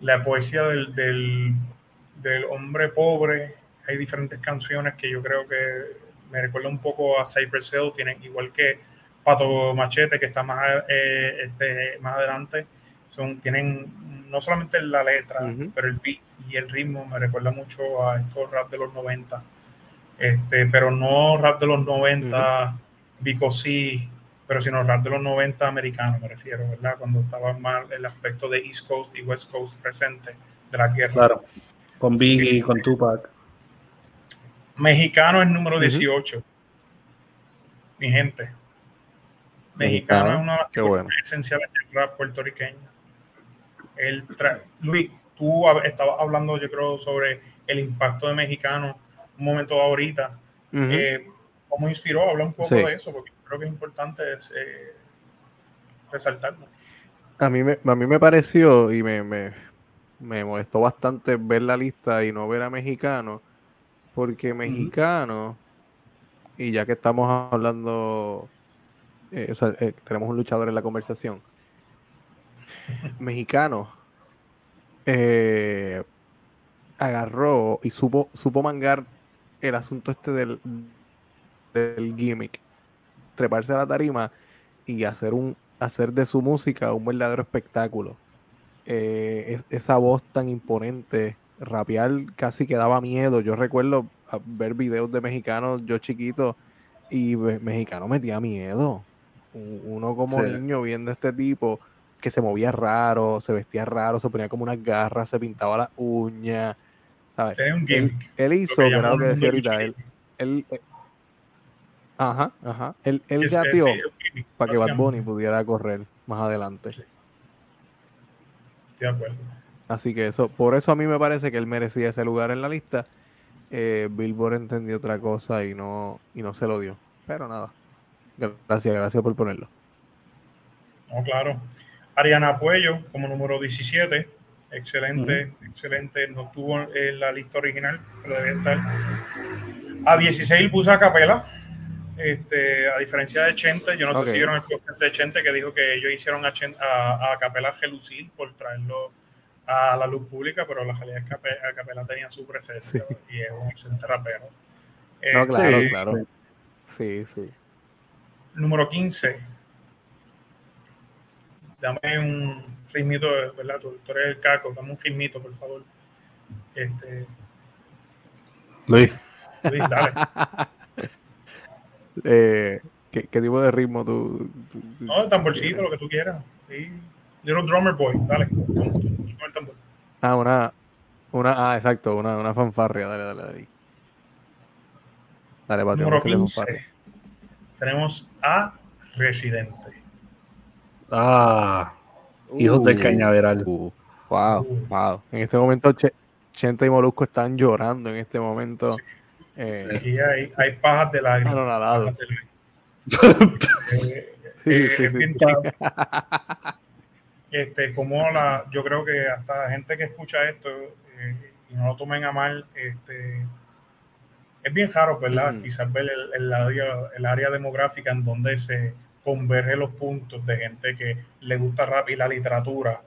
C: la poesía del, del, del, hombre pobre. Hay diferentes canciones que yo creo que me recuerda un poco a Cypress Hill, tienen igual que Pato Machete, que está más, eh, este, más adelante. Son, tienen no solamente la letra, pero el beat y el ritmo me recuerda mucho a estos rap de los 90. Este, pero no rap de los 90, uh sí pero sino rap de los 90 americanos, me refiero, ¿verdad? Cuando estaba más el aspecto de East Coast y West Coast presente de la guerra.
A: Claro, con Biggie, y con Tupac.
C: Mexicano es número 18. Mi gente. Mexicano, es una de las cosas esenciales del rap puertorriqueño. El Luis, tú estabas hablando, yo creo, sobre el impacto de mexicano un momento ahorita. Eh, ¿Cómo inspiró? Habla un poco de eso, porque creo que es importante eh, resaltarlo.
B: A mí, me, a mí me pareció y me, me, molestó bastante ver la lista y no ver a mexicano, porque mexicano, y ya que estamos hablando, eh, eh, tenemos un luchador en la conversación, mexicano agarró y supo, supo mangar el asunto este del, del gimmick treparse a la tarima y hacer un hacer de su música un verdadero espectáculo. Eh, esa voz tan imponente, rapear casi que daba miedo. Yo recuerdo ver videos de mexicanos, yo chiquito, y mexicano metía miedo. Uno como niño viendo este tipo que se movía raro, se vestía raro, se ponía como unas garras, se pintaba las uñas. ¿sabes? Él, hizo, que, era lo que decía ahorita, él, él, Ajá, ajá. Él, él gateó para que Bad Bunny pudiera correr más adelante.
C: De acuerdo.
B: Así que eso, por eso a mí me parece que él merecía ese lugar en la lista. Eh, Billboard entendió otra cosa y no, y no se lo dio. Pero nada. Gracias, gracias por ponerlo.
C: No, claro. Ariana Puello como número 17. Excelente, excelente. No estuvo en la lista original, pero debe estar. A 16 puso a Capela este, a diferencia de Chente, yo no sé si vieron el podcast de Chente que dijo que ellos hicieron a, a, Capela gelucir por traerlo a la luz pública, pero la realidad es que Capela tenía su presencia y es un excelente rapero.
B: No, claro, este, claro. Sí, sí.
C: Número 15. Dame un ritmito, ¿verdad? Tu, tú eres el caco, dame un ritmito, por favor. Este...
A: Luis.
C: Luis, dale.
B: Eh, ¿qué, tipo de ritmo tú?
C: no, tamborcito, lo que tú quieras. Sí. Little Drummer Boy, dale. el tambor.
B: Ah, una, una, ah, exacto, una, una fanfarria, dale, dale, dale.
C: Dale, Patio, Número 15. Tenemos a Residente.
A: Ah, hijos del uh, cañaveral.
B: Uh, wow, uh. wow. En este momento, Chente y Molusco están llorando en este momento. Sí.
C: Eh, aquí hay, hay pajas de lágrimas.
B: Pajas de
C: lágrimas. eh, sí, eh, sí, sí. este, como la, yo creo que hasta gente que escucha esto eh, y no lo tomen a mal, este, es bien raro, ¿verdad? Quizás ver el, área, el área demográfica en donde se converge los puntos de gente que le gusta rap y la literatura.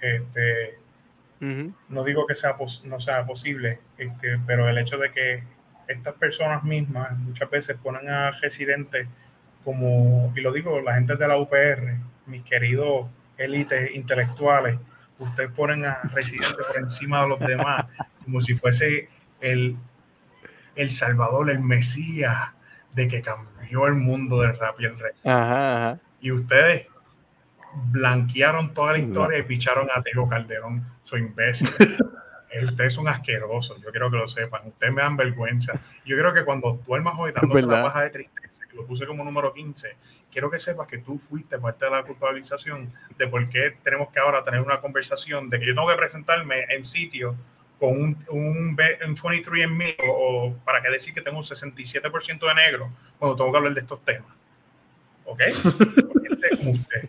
C: Este, No digo que sea no sea posible, este, pero el hecho de que estas personas mismas muchas veces ponen a residentes como, y lo digo, la gente de la UPR, mis queridos élites intelectuales, ustedes ponen a residentes por encima de los demás, como si fuese el, el Salvador, el Mesías, de que cambió el mundo del rap y el rey. Y ustedes blanquearon toda la historia y picharon a Tego Calderón, soy imbécil. Eh, ustedes son asquerosos, yo quiero que lo sepan. Ustedes me dan vergüenza. Yo creo que cuando duermas hoy dando la baja de tristeza, que lo puse como número 15, quiero que sepas que tú fuiste parte de la culpabilización de por qué tenemos que ahora tener una conversación de que yo tengo que presentarme en sitio con un, un, un 23andMe o, para que decir que tengo un 67% de negro cuando tengo que hablar de estos temas. ¿Ok? gente como usted.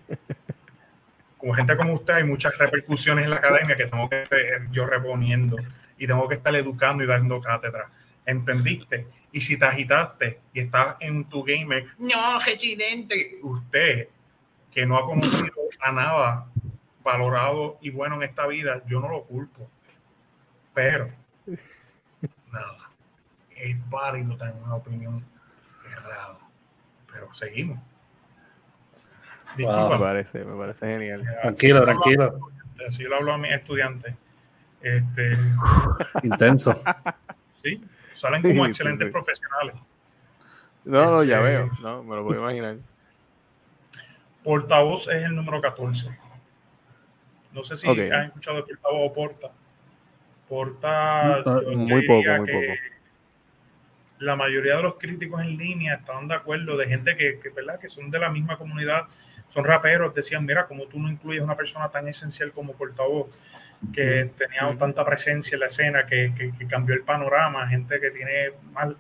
C: Como gente como usted hay muchas repercusiones en la academia que tengo que yo reponiendo y tengo que estar educando y dando cátedra. ¿Entendiste? Y si te agitaste y estás en tu gamer, no, residente, usted que no ha conocido a nada valorado y bueno en esta vida, yo no lo culpo pero, nada, es válido tener una opinión errada. Pero seguimos.
B: Me parece, me parece genial.
A: Tranquilo, tranquilo.
C: Así lo hablo a mis estudiantes. Este,
A: Intenso.
C: Sí, salen como excelentes profesionales.
B: No, no, ya este, veo, no, me lo puedo imaginar.
C: Portavoz es el número 14. No sé si han escuchado el portavoz o porta. Porta,
B: muy poco, muy poco.
C: La mayoría de los críticos en línea estaban de acuerdo, de gente que, que, ¿verdad? que son de la misma comunidad, son raperos, decían, mira, como tú no incluyes una persona tan esencial como portavoz, que tenía tanta presencia en la escena, que, que, cambió el panorama, gente que tiene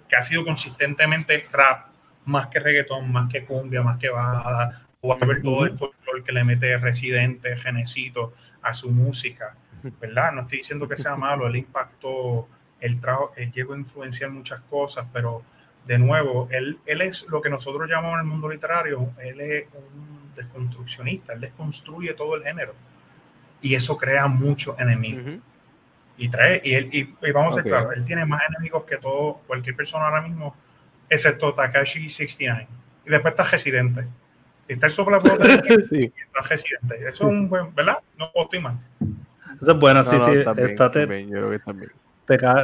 C: que ha sido consistentemente rap, más que reggaetón, más que cumbia, más que bajada, o a ver todo el folclore que le mete Residente, Genecito a su música. ¿verdad? No estoy diciendo que sea malo, él impactó, el trajo, él llegó a influenciar muchas cosas, pero de nuevo, él, él es lo que nosotros llamamos en el mundo literario, él es un desconstruccionista, él desconstruye todo el género y eso crea muchos enemigos. Y trae, y, él, y, vamos a ser claros, él tiene más enemigos que todo, cualquier persona ahora mismo, excepto Takashi 69. Y después está Residente. Está el sopla sí. y está Residente. Eso es un buen, ¿verdad? No puedo
A: eso es bueno, sí, sí. está te,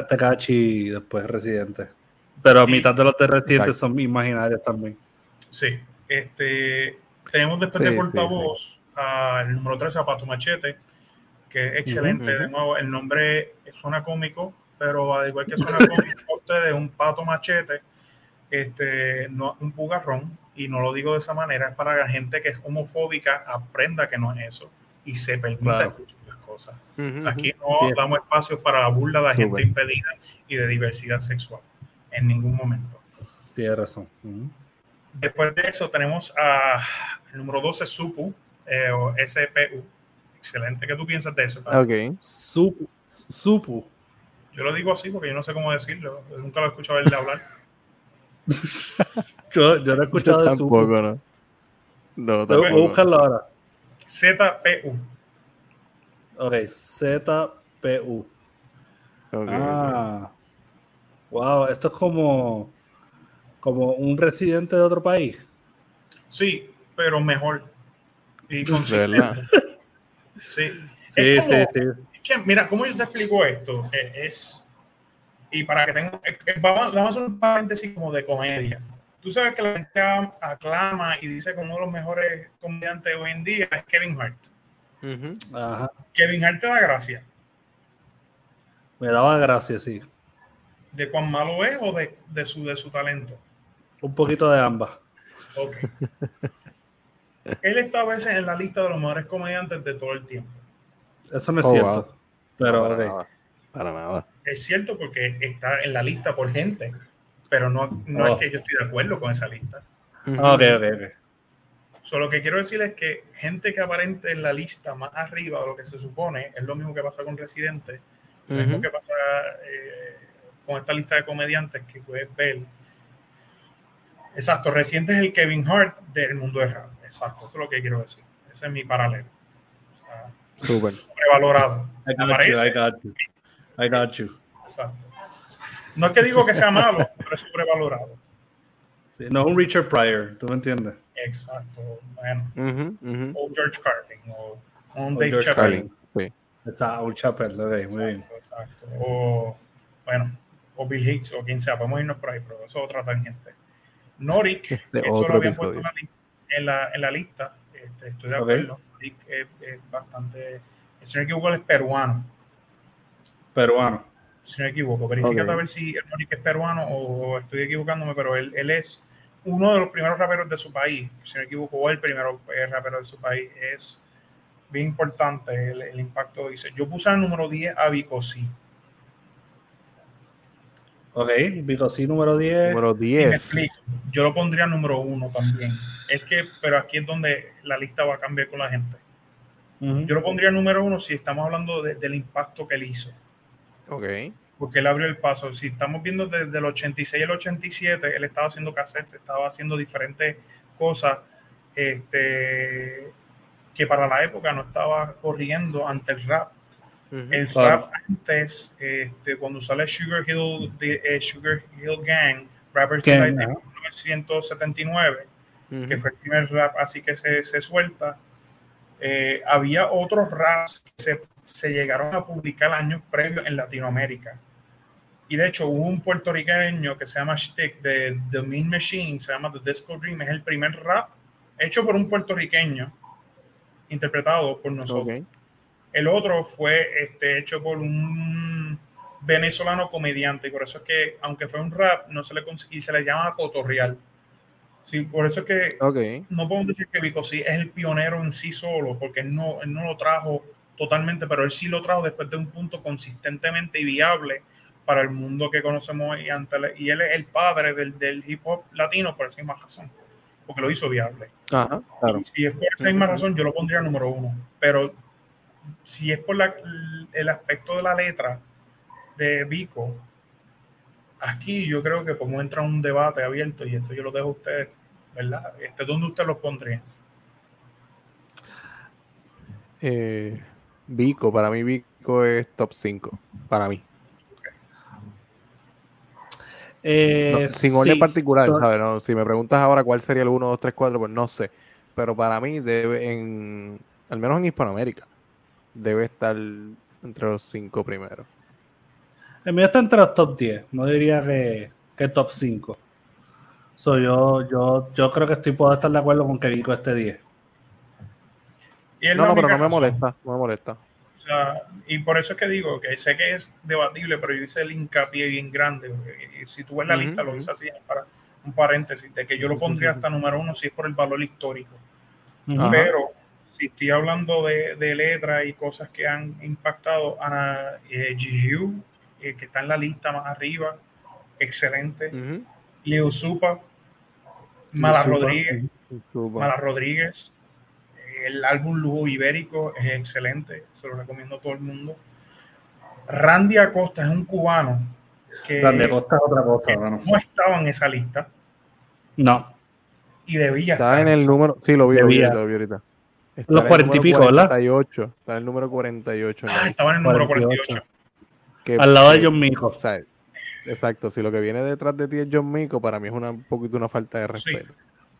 A: Tekachi después Residente. Pero a mitad de los de Residente son imaginarios también.
C: Sí. Este, tenemos después de portavoz al número 3, Zapato Machete, que es excelente. De nuevo, el nombre suena cómico, pero al igual que suena cómico, de un pato machete, este, no, un pugarrón, y no lo digo de esa manera, es para la gente que es homofóbica, aprenda que no es eso y se permita escuchar cosas. Aquí no damos espacio para la burla de la gente impedida y de diversidad sexual en ningún momento.
A: Tiene razón.
C: Después de eso tenemos a el número 12, SUPU, eh, o SPU. Excelente. ¿Qué tú piensas de eso?
A: Ok. SUPU. SUPU.
C: Yo lo digo así porque yo no sé cómo decirlo. Nunca lo he escuchado él hablar.
A: yo, yo, no he escuchado de
B: tampoco, SUPU. no.
A: No, Voy a buscarlo ahora.
C: ZPU.
A: Ok, ZPU. ah. Wow, esto es como, como un residente de otro país.
C: Sí, pero mejor. Y con
A: Sí. Sí, sí,
C: sí. mira, ¿cómo yo te explico esto? Eh, es. Y para que tenga. Eh, eh, vamos, a hacer un paréntesis como de comedia. Tú sabes que la gente aclama y dice que uno de los mejores comediantes hoy en día es Kevin Hart. Kevin Hart te da gracia.
A: Me daba gracia, sí.
C: ¿De cuán malo es o de, su, de su talento?
A: Un poquito de ambas.
C: Ok. Él está a veces en la lista de los mejores comediantes de todo el tiempo.
A: Eso no es oh, cierto. Pero,
B: para, nada.
C: Es cierto porque está en la lista por gente, pero no, no es oh. que yo estoy de acuerdo con esa lista.
A: Ok, ok, ok.
C: Solo lo que quiero decir es que gente que aparente en la lista más arriba de lo que se supone es lo mismo que pasa con Residente, lo mismo que pasa eh, con esta lista de comediantes que puedes ver. Exacto, Residente es el Kevin Hart del mundo de rap. Exacto, eso es lo que quiero decir. Ese es mi paralelo.
B: O Súper.
C: Sobrevalorado.
A: I got you, I got you. I got you.
C: Exacto. No es que digo que sea malo, pero es sobrevalorado.
A: Sí, no es un Richard Pryor, ¿tú me entiendes?
C: Exacto. Bueno.
B: Ujú.
C: O George Carlin. O, o un
A: O
C: Dave
A: George
C: Chappelle.
B: Carlin, sí.
A: Está un Chappelle, ok, muy bien.
C: Exacto, exacto. O, bueno, o Bill Hicks o quien sea. Podemos irnos por ahí, pero eso es otra tangente. Norik,
B: Este
C: eso lo habían puesto en la, en la, lista. Este, estoy de acuerdo. Norik es, es bastante. Si no me equivoco, él es peruano.
A: Peruano.
C: Si no me equivoco, verifícate
B: Ok.
C: a ver si el Norik es peruano o estoy equivocándome, pero él, él es uno de los primeros raperos de su país. Si no me equivoco, o el primero eh, rapero de su país. Es bien importante el, el impacto. Dice, yo puse al número 10 a Vico sí.
A: Ok, Bicosí número 10.
B: Número
C: Y me
B: 10.
C: explico. Yo lo pondría número uno también. Es que, pero aquí es donde la lista va a cambiar con la gente. Yo lo pondría número uno si estamos hablando de- del impacto que él hizo.
B: Ok.
C: Porque él abrió el paso. Si estamos viendo desde el 86 al 87, él estaba haciendo cassettes, estaba haciendo diferentes cosas este, que para la época no estaba corriendo ante el rap.
B: Ujú.
C: El
A: Claro.
C: rap antes, este, cuando sale Sugar Hill, de, eh, Sugar Hill Gang, Rappers
A: Gang,
C: Delight en
A: ajá.
C: 1979,
B: Ujú.
C: que fue el primer rap así que se, se suelta, eh, había otros raps que se, se llegaron a publicar años previos en Latinoamérica. Y de hecho hubo un puertorriqueño que se llama Shtick de The Mean Machine, se llama The Disco Dream, es el primer rap hecho por un puertorriqueño, interpretado por nosotros.
B: Ok.
C: El otro fue este, hecho por un venezolano comediante, y por eso es que, aunque fue un rap, no se le y se le llama cotorreal. Sí, por eso es que
B: Ok.
C: no podemos decir que Vico sí es el pionero en sí solo, porque él no, él no lo trajo totalmente, pero él sí lo trajo después de un punto consistentemente y viable para el mundo que conocemos y, ante la- y él es el padre del, del hip hop latino por esa misma razón, porque lo hizo viable.
B: Ajá. Claro.
C: Y si es por esa misma razón, yo lo pondría número uno. Pero si es por la- el aspecto de la letra de Vico, aquí yo creo que podemos entrar a un debate abierto y esto yo lo dejo a ustedes, ¿verdad? Este, ¿Dónde usted los pondría?
B: Eh, Vico, para mí Vico es top 5. Para mí.
A: Eh,
B: No, sin orden
A: sí.
B: particular, ¿sabes? No, si me preguntas ahora cuál sería el 1, 2, 3, 4, pues no sé. Pero para mí debe, en, al menos en Hispanoamérica, debe estar entre los 5 primeros.
A: El mío está entre los top 10. No diría que, que top 5. So, yo, yo, yo creo que estoy puedo estar de acuerdo con que Vico esté 10.
C: Y es
B: No, no, pero no me molesta, no me molesta.
C: O sea, y por eso es que digo que sé que es debatible, pero yo hice el hincapié bien grande. porque Si tú ves la lista, lo hice así para un paréntesis, de que yo lo pondría hasta número uno si es por el valor histórico. Pero si estoy hablando de, de letras y cosas que han impactado a eh, GU, eh, que está en la lista más arriba, excelente. Leo Supa, Mala
A: Supa,
C: Rodríguez,
B: Supo.
C: Mala Rodríguez. El álbum Lujo Ibérico es excelente, se lo recomiendo a todo el mundo. Randy Acosta es un cubano que
A: Randy Acosta es otra cosa,
C: que no estaba en esa lista
A: No.
C: y debía
B: Está
C: estar.
B: en el número. Sí, lo vi, lo vi ahorita,
A: Los 40 y pico, ¿verdad?
B: 48. Está en el número 48. en la
C: Ah, estaba en el número
A: 48.
C: 48.
B: Que-
A: Al lado de
B: que-
A: John Mico.
B: o sea, exacto, si lo que viene detrás de ti es John Mico, para mí es una, un poquito una falta de respeto.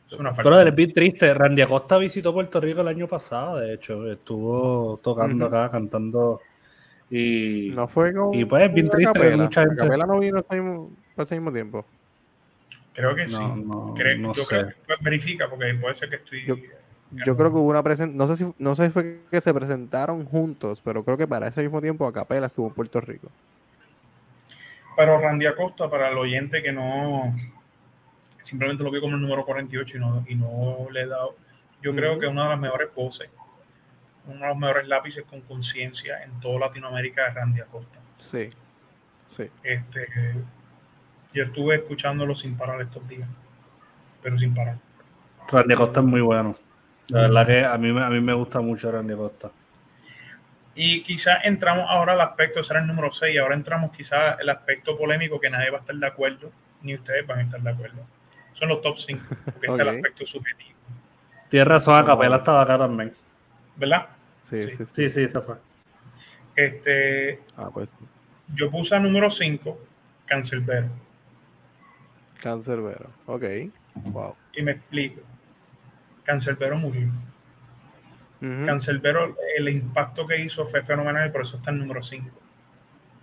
C: Es una falta.
A: Pero es bien triste. Randy Acosta visitó Puerto Rico el año pasado, de hecho. Estuvo tocando acá, cantando. Y
B: No fue con.
A: Y pues, bien
B: con
A: triste que
B: Acapela.
A: mucha gente-
B: Acapela no vino ese mismo, ese mismo tiempo.
C: Creo que sí.
A: no, no,
C: Creo-
A: no
C: yo
A: sé.
C: creo que pues, verifica porque puede ser que estoy.
B: Yo- Yo creo que hubo una presentación, no sé si no sé si fue que se presentaron juntos, pero creo que para ese mismo tiempo Acapela estuvo en Puerto Rico.
C: Pero Randy Acosta, para el oyente que no simplemente lo vio como el número 48 y no, y no le he dado, yo creo que una de las mejores voces, uno de los mejores lápices con conciencia en toda Latinoamérica es Randy Acosta.
B: Sí. Sí.
C: Este, yo estuve escuchándolo sin parar estos días, pero sin parar.
A: Randy Acosta es muy bueno. La verdad que a mí, a mí me gusta mucho Randy Costa.
C: Y quizás entramos ahora al aspecto, será el número 6, ahora entramos quizás el aspecto polémico que nadie va a estar de acuerdo, ni ustedes van a estar de acuerdo. Son los top 5, porque está el aspecto subjetivo.
A: Tienes razón, a Capela estaba acá también.
C: ¿Verdad?
A: Sí, sí, sí, sí, sí esa fue.
C: Este, ah, pues. Yo puse a número 5, Cancelbero.
B: Cancelbero, ok. Wow.
C: Y me explico. Cancelbero murió. Cancelbero, el impacto que hizo fue fenomenal y por eso está en número 5.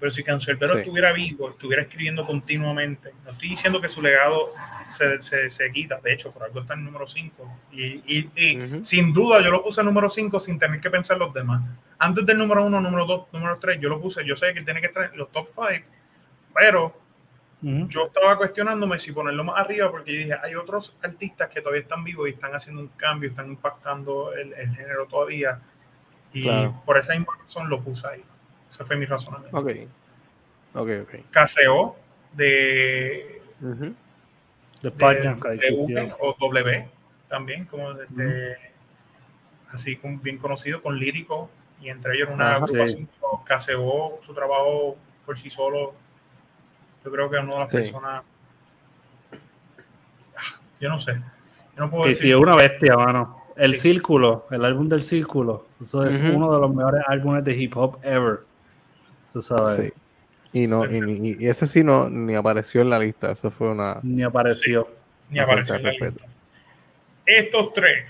C: Pero si Cancelbero estuviera vivo, estuviera escribiendo continuamente, no estoy diciendo que su legado se, se, quita, de hecho, por algo está en número 5. Y, y, sin duda yo lo puse en número 5 sin tener que pensar los demás. Antes del número 1, número 2, número 3, yo lo puse, yo sé que tiene que estar en los top 5, pero yo estaba cuestionándome si ponerlo más arriba porque yo dije, hay otros artistas que todavía están vivos y están haciendo un cambio, están impactando el, género todavía. Y por esa razón lo puse ahí. Ese fue mi razonamiento.
B: Ok. Ok, ok.
C: Caseo de...
A: De España. De,
C: o W también, como de, así bien conocido, con lírico, y entre ellos una agrupación Caseo, su trabajo por sí solo yo creo que es una de las personas. Yo no sé. Yo no puedo
A: sí, es una bestia, mano. El Círculo, el álbum del Círculo. Eso es uno de los mejores álbumes de hip hop ever. Tú sabes. Sí.
B: Y, no, y, ese sí no ni apareció en la lista. Eso fue una.
A: Ni apareció.
C: Ni apareció en la lista. Estos tres.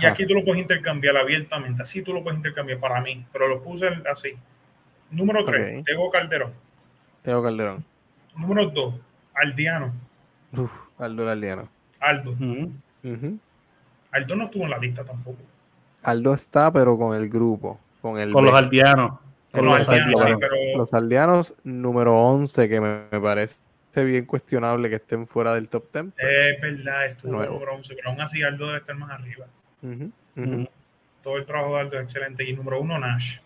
C: Y aquí tú lo puedes intercambiar abiertamente. Así tú lo puedes intercambiar para mí. Pero lo puse así. Número 3, Tego Calderón.
B: Tego Calderón.
C: Número 2, Aldiano.
B: Uf, Aldo
C: Aldiano. Aldo. Aldo no estuvo en la lista tampoco.
B: Aldo está, pero con el grupo. Con, el
A: con los aldeanos.
B: Con los, aldeanos. Los aldeanos número 11, que me, parece bien cuestionable que estén fuera del top 10.
C: Es verdad, estuvo número 11, pero aún así Aldo debe estar más arriba. Todo el trabajo de Aldo es excelente. Y número 1, Nash.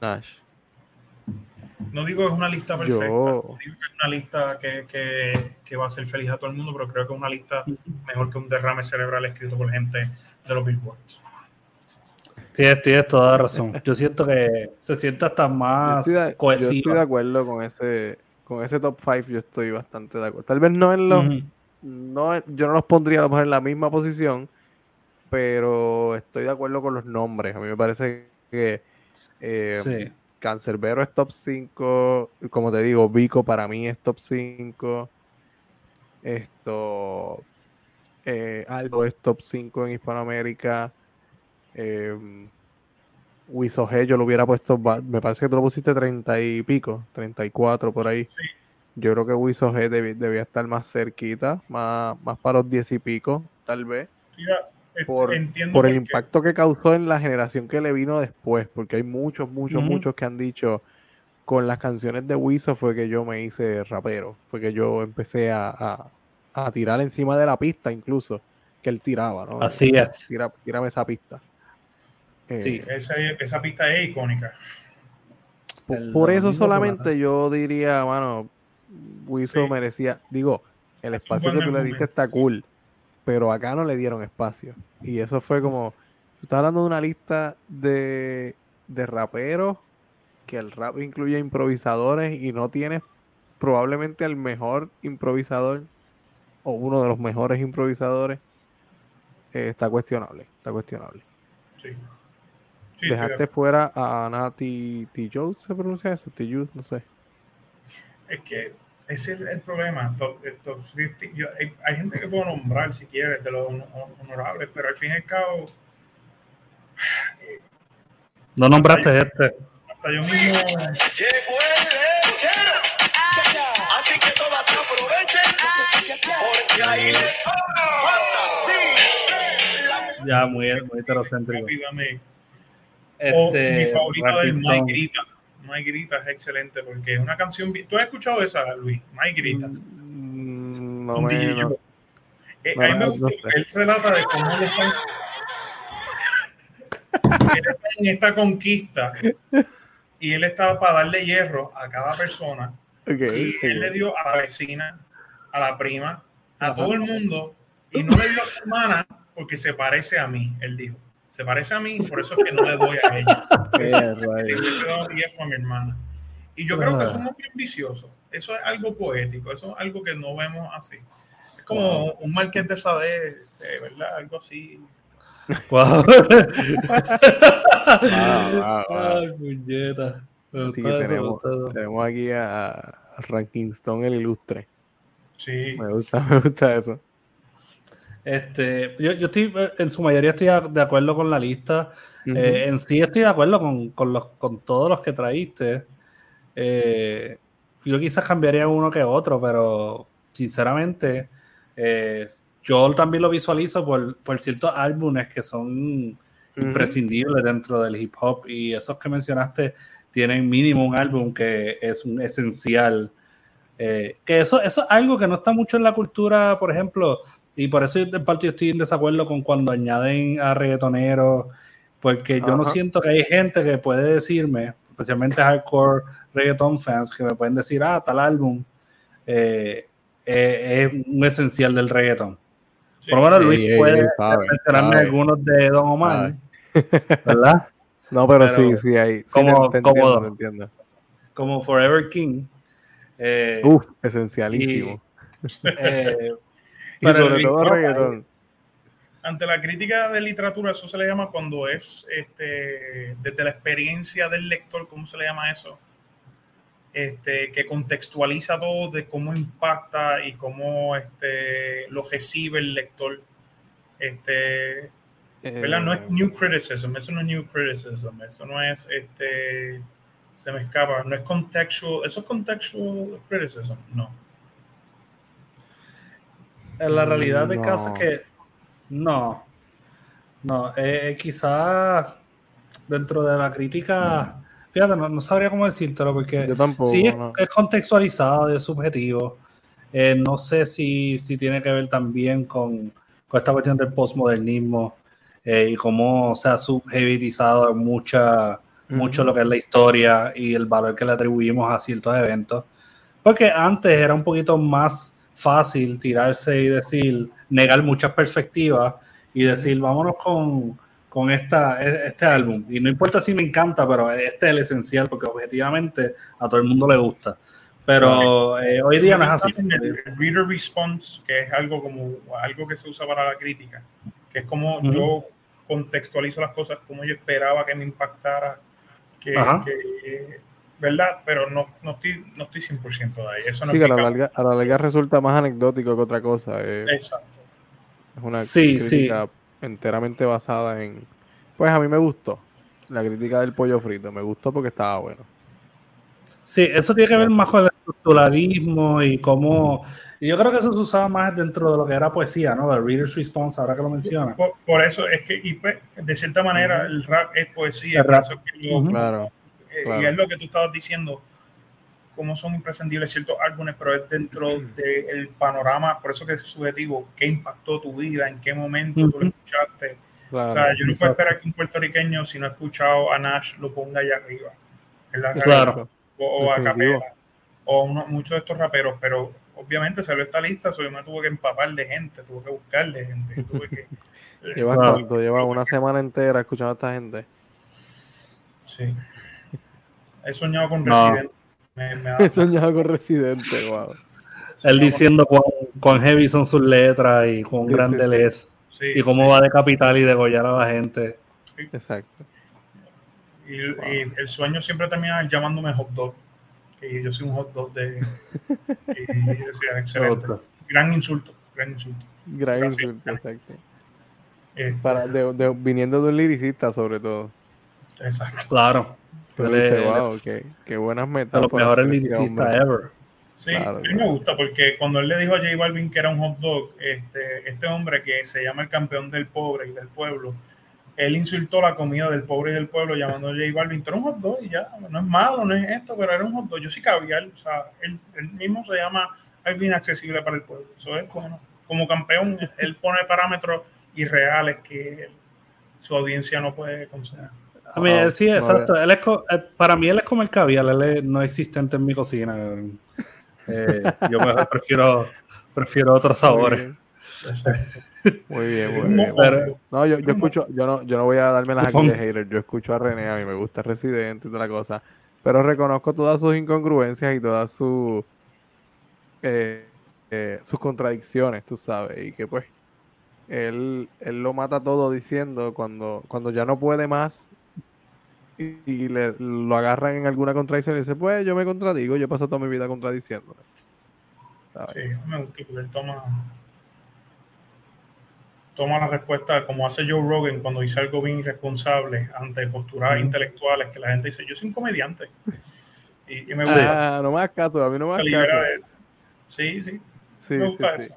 B: Nash.
C: No digo que es una lista perfecta, no digo que es una lista que, que, que, va a ser feliz a todo el mundo, pero creo que es una lista mejor que un derrame cerebral escrito por gente de los Billboards.
A: Tienes, tienes toda razón. Yo siento que se siente hasta más cohesivo.
B: Yo estoy de acuerdo con ese, con ese top 5, yo estoy bastante de acuerdo. Tal vez no en los... no, yo no los pondría a lo en la misma posición, pero estoy de acuerdo con los nombres. A mí me parece que... Eh, sí Cancerbero es top 5. Como te digo, Vico para mí es top 5. Esto. Eh, Aldo es top 5 en Hispanoamérica. Eh, yo lo hubiera puesto. Me parece que tú lo pusiste 30 y pico, 34 por ahí. Yo creo que Wiso G debía estar más cerquita, más, más para los 10 y pico, tal vez por, por el impacto que causó en la generación que le vino después, porque hay muchos, muchos, muchos que han dicho con las canciones de Wiso fue que yo me hice rapero, fue que yo empecé a, tirar encima de la pista incluso, que él tiraba, ¿no?
A: Así es.
B: Tira, tírame esa pista.
C: sí, eh, esa, pista es icónica.
B: Por, eso solamente yo diría, mano, Wiso merecía, digo, el espacio que tú le diste está cool pero acá no le dieron espacio. Y eso fue como, tú estás hablando de una lista de, de raperos, que el rap incluye improvisadores y no tienes probablemente al mejor improvisador o uno de los mejores improvisadores, eh, está cuestionable, está cuestionable. Sí. Dejaste fuera a Nati T. Jones, ¿se pronuncia eso? T. no sé.
C: Es que ese es el problema. hay, gente que puedo nombrar si quieres de los honorables, pero al fin y al cabo.
A: no nombraste este.
C: Hasta yo mismo. Así que todas aprovechen, porque ahí les
A: Ya, muy, muy heterocéntrico.
C: Este, mi favorito es Mike Grita. My Grita es excelente porque es una canción. ¿Tú has escuchado esa, Luis? My Grita.
B: Mm, no, me,
C: eh, a mí me gusta. Él relata de cómo él está, en esta conquista y él estaba para darle hierro a cada persona. y él le dio a la vecina, a la prima, a todo el mundo y no le dio a su hermana porque se parece a mí, él dijo. Se parece a mí, por eso es que no le doy a ella. a mi hermana. Y yo creo que es un hombre ambicioso. Eso es algo poético, eso es algo que no vemos así. Es como un marqués de Sade, ¿verdad? Algo así. Wow.
B: tenemos, aquí a Rankingstone el ilustre.
C: Sí.
B: Me gusta, me gusta eso.
A: Este, yo, yo estoy, en su mayoría estoy de acuerdo con la lista. Eh, en sí estoy de acuerdo con, con, los, con todos los que traíste. Eh, yo quizás cambiaría uno que otro, pero sinceramente, eh, yo también lo visualizo por, por ciertos álbumes que son imprescindibles dentro del hip hop y esos que mencionaste tienen mínimo un álbum que es un esencial. Que eso, eso es algo que no está mucho en la cultura, por ejemplo, y por eso en parte estoy en desacuerdo con cuando añaden a reggaetoneros, porque yo no siento que hay gente que puede decirme, especialmente hardcore reggaeton fans, que me pueden decir, ah, tal álbum eh, eh, es un esencial del reggaeton. Por lo menos Luis puede mencionarme algunos de Don Omar, ¿verdad?
B: No, pero, sí, sí, hay.
A: como, como Forever King.
B: Eh, Uf, esencialísimo.
C: Eh, y, sobre todo reggaetón. Ante la crítica de literatura, eso se le llama cuando es este, desde la experiencia del lector, ¿cómo se le llama eso? Este, que contextualiza todo de cómo impacta y cómo este, lo recibe el lector. Este, no es eh, new criticism, eso no es new criticism, eso no es, este, se me escapa, no es contextual, eso es contextual criticism, no.
A: En la realidad del caso es que no, no, eh, eh, quizás dentro de la crítica Fíjate, no, sabría cómo decírtelo porque sí es, contextualizado, es subjetivo. Eh, no sé si, si, tiene que ver también con, con esta cuestión del postmodernismo eh, y cómo se ha subjevitizado mucha, mucho lo que es la historia y el valor que le atribuimos a ciertos eventos. Porque antes era un poquito más fácil tirarse y decir, negar muchas perspectivas y decir, vámonos con con esta, e, este álbum. Y no importa si me encanta, pero este es el esencial porque objetivamente a todo el mundo le gusta. Pero eh, hoy día no es así.
C: El, reader response, que es algo como algo que se usa para la crítica, que es como yo contextualizo las cosas como yo esperaba que me impactara, que, ¿verdad? Pero no, no, estoy, no estoy 100% de ahí. Eso no
B: sí, a la, larga, a la larga resulta más anecdótico que otra cosa. Eh.
C: Exacto.
B: Es una sí, crítica enteramente basada en... Pues a mí me gustó la crítica del pollo frito, me gustó porque estaba bueno.
A: Sí, eso tiene que ver más con el estructuralismo y cómo... Y yo creo que eso se usaba más dentro de lo que era poesía, ¿no? El reader's response, ahora que lo menciona.
C: Por, eso es que, y pues, de cierta manera, el rap es poesía. claro, Y es lo que tú estabas diciendo cómo son imprescindibles ciertos álbumes, pero es dentro del panorama, por eso que es subjetivo, qué impactó tu vida, en qué momento tú lo escuchaste. o sea, yo no puedo esperar que un puertorriqueño, si no ha escuchado a Nash, lo ponga allá arriba.
A: claro.
C: O, a Capela. O muchos de estos raperos, pero obviamente salió esta lista, so yo me tuve que empapar de gente, tuve que buscarle gente. Tuve que,
B: ¿Llevas cuánto? ¿Llevas una semana entera escuchando a esta gente?
C: Sí. He soñado con Resident
B: He soñado con Residente, wow.
A: Él diciendo cuán, heavy son sus letras y cuán grande él es. y cómo va de capital y degollar a la gente.
B: Exacto.
C: Y, el sueño siempre termina llamándome hot dog. Que yo soy un hot dog de. y, excelente. Gran insulto. Gran insulto.
B: Gran insulto, exacto. Eh, Para, de, viniendo de un liricista, sobre todo.
C: Exacto.
A: Claro.
B: Pero dice, wow, qué, qué buenas metas.
A: Los mejores liricistas ever.
C: Sí, a mí me gusta porque cuando él le dijo a J Balvin que era un hot dog, este, este hombre que se llama el campeón del pobre y del pueblo, él insultó la comida del pobre y del pueblo llamando a J Balvin, tú eres un hot dog y ya, no es malo, no es esto, pero era un hot dog. Yo sí caviar, o sea, él, mismo se llama algo inaccesible para el pueblo. Eso es bueno. Como campeón, él pone parámetros irreales que su audiencia no puede conseguir.
A: A mí, sí, exacto. Él es, eh, para mí él es como el caviar, él es no existente en mi cocina. Eh, yo prefiero, prefiero otros sabores.
B: Muy bien, muy bien. no, yo, yo escucho, yo no, yo no voy a darme las aquí de hater, yo escucho a René, a mí me gusta Residente y toda la cosa, pero reconozco todas sus incongruencias y todas sus eh, eh, sus contradicciones, tú sabes, y que pues él, él lo mata todo diciendo cuando, cuando ya no puede más y, le, lo agarran en alguna contradicción y dice, pues yo me contradigo, yo paso toda mi vida contradiciéndome.
C: Sí, me gusta él toma, toma la respuesta como hace Joe Rogan cuando dice algo bien irresponsable ante posturas intelectuales que la gente dice, yo soy un comediante. Y, me
B: gusta. Ah, no más caso, a mí no más caso.
C: Sí, sí, sí. Me gusta eso.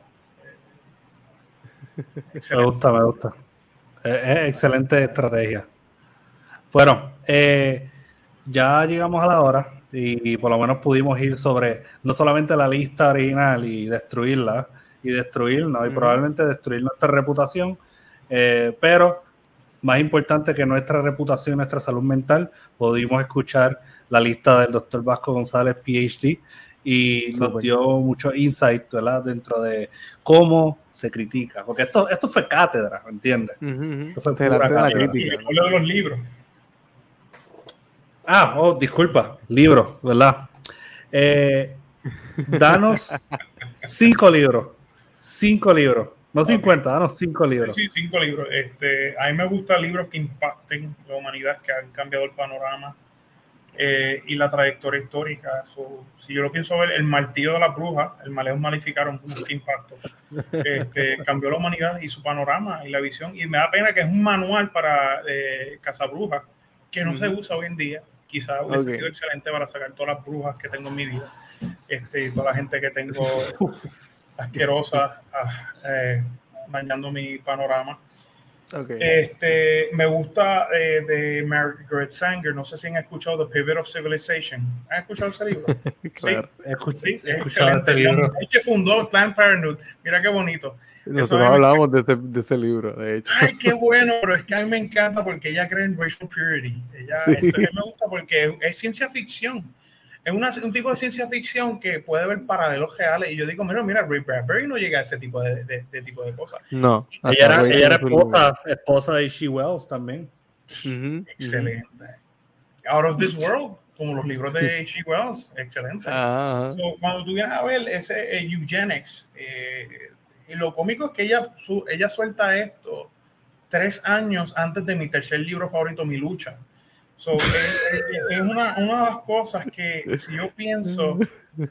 A: Me gusta, me gusta. Es excelente estrategia. Bueno, eh, ya llegamos a la hora y, por lo menos pudimos ir sobre no solamente la lista original y destruirla y destruirnos y probablemente destruir nuestra reputación, eh, pero más importante que nuestra reputación, nuestra salud mental, pudimos escuchar la lista del doctor Vasco González, PhD, y nos dio mucho insight dentro de cómo se critica, porque esto, esto fue cátedra, ¿me entiendes? Esto fue
C: pura crítica. Y de los libros.
A: Ah, oh, disculpa, libro, ¿verdad? Eh, danos cinco libros. Cinco libros. No 50, danos cinco libros.
C: Sí, cinco libros. Este, a mí me gustan libros que impacten la humanidad, que han cambiado el panorama eh, y la trayectoria histórica. si yo lo pienso ver, El martillo de la bruja, el Maleus Maleficaron, qué impacto. Este, cambió la humanidad y su panorama y la visión. Y me da pena que es un manual para eh, Casabruja que no se usa hoy en día quizás hubiese sido excelente para sacar todas las brujas que tengo en mi vida este, y toda la gente que tengo asquerosa ah, eh, dañando mi panorama. Este, me gusta eh, de Margaret Sanger, no sé si han escuchado The Pivot of Civilization. ¿Han escuchado ese libro?
A: claro, sí, he escuchado ese libro.
C: El que fundó Planned Parenthood, mira qué bonito.
B: Nosotros hablamos de ese, de ese, libro, de hecho.
C: Ay, qué bueno, pero es que a mí me encanta porque ella cree en racial purity. Ella, esto me gusta porque es ciencia ficción. Es una, un tipo de ciencia ficción que puede ver paralelos reales. Y yo digo, mira, mira, Ray Bradbury no llega a ese tipo de, de, tipo de cosas.
B: No.
A: Ella era, ella era esposa, esposa de She Wells también.
C: Excelente. Out of this world como los libros de She Wells, excelente. Ah, cuando tú vienes a ver ese eh, eugenics, eh, y lo cómico es que ella, ella suelta esto tres años antes de mi tercer libro favorito, Mi Lucha. es, una, una, de las cosas que, si yo pienso,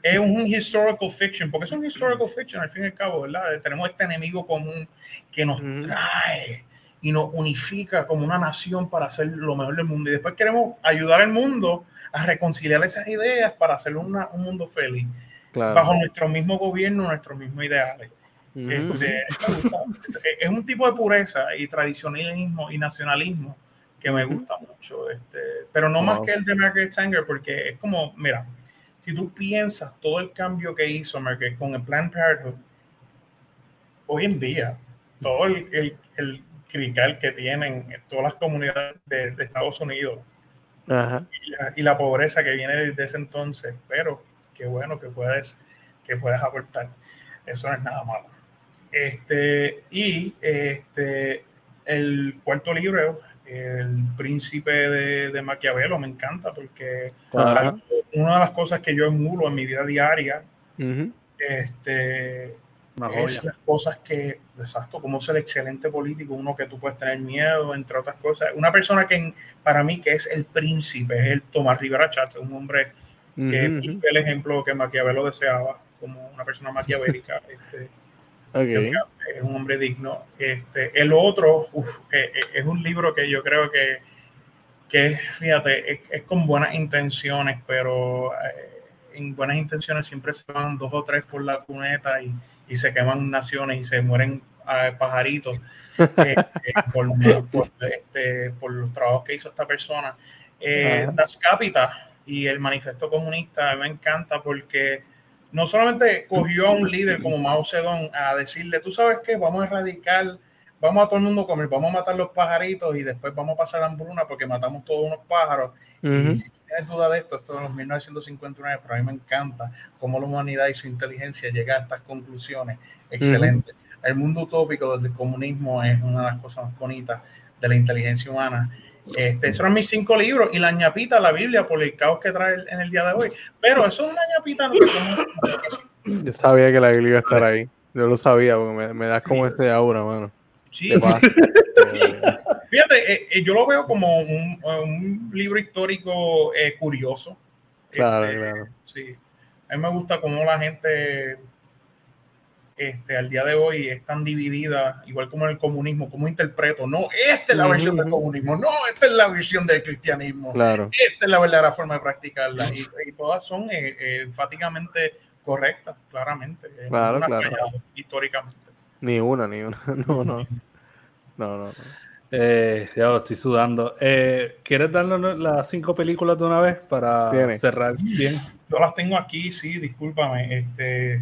C: es un historical fiction, porque es un historical fiction al fin y al cabo, ¿verdad? Tenemos este enemigo común que nos trae y nos unifica como una nación para hacer lo mejor del mundo. Y después queremos ayudar al mundo a reconciliar esas ideas para hacer un mundo feliz, bajo nuestro mismo gobierno, nuestros mismos ideales. Este, es un tipo de pureza y tradicionalismo y nacionalismo que me gusta mucho, este, pero no más que el de Margaret Sanger, porque es como, mira, si tú piensas todo el cambio que hizo Margaret con el Plan Parenthood, hoy en día, todo el, el, el crical que tienen todas las comunidades de, Estados Unidos Y, la, pobreza que viene desde ese entonces, pero qué bueno que puedes, que puedes aportar. Eso no es nada malo. Este, y este, el cuarto libro, El Príncipe de, Maquiavelo, me encanta porque una de las cosas que yo emulo en mi vida diaria este, es las cosas que, exacto, como ser excelente político, uno que tú puedes tener miedo, entre otras cosas. Una persona que para mí que es el príncipe, es el Tomás Rivera Chatz, un hombre que es el ejemplo que Maquiavelo deseaba como una persona maquiavélica. Este, es un hombre digno. Este, el otro eh, eh, es un libro que yo creo que, que fíjate, es, con buenas intenciones, pero eh, en buenas intenciones siempre se van dos o tres por la cuneta y, y se queman naciones y se mueren pajaritos por, este, por, los trabajos que hizo esta persona. Das Capita y el Manifesto Comunista me encanta porque no solamente cogió a un líder como Mao Zedong a decirle, tú sabes qué, vamos a erradicar, vamos a todo el mundo comer, vamos a matar los pajaritos y después vamos a pasar hambruna porque matamos todos unos pájaros. Y si tienes duda de esto, esto es los 1959, pero a mí me encanta cómo la humanidad y su inteligencia llega a estas conclusiones. Excelente. el mundo utópico del comunismo es una de las cosas más bonitas de la inteligencia humana. Este, esos eran mis cinco libros y la ñapita, la Biblia, por el caos que trae en el día de hoy. Pero eso es una ñapita.
B: Yo sabía que la Biblia iba a estar ahí. Yo lo sabía, porque me, me das como este aura, mano.
C: Sí. Fíjate, eh, eh, yo lo veo como un, un libro histórico eh, curioso.
B: Claro, este, claro.
C: Sí. A mí me gusta cómo la gente este, al día de hoy es tan dividida, igual como en el comunismo, como interpreto, no, esta es la versión del comunismo, no, esta es la visión del cristianismo,
B: claro.
C: esta es la verdadera forma de practicarla, y, todas son eh, enfáticamente correctas, claramente,
B: claro, claro.
C: históricamente.
B: Ni una, ni una, no, no, no, no.
A: Eh, ya lo estoy sudando. Eh, ¿Quieres darnos las cinco películas de una vez para cerrar bien?
C: Yo las tengo aquí, sí, discúlpame. Este,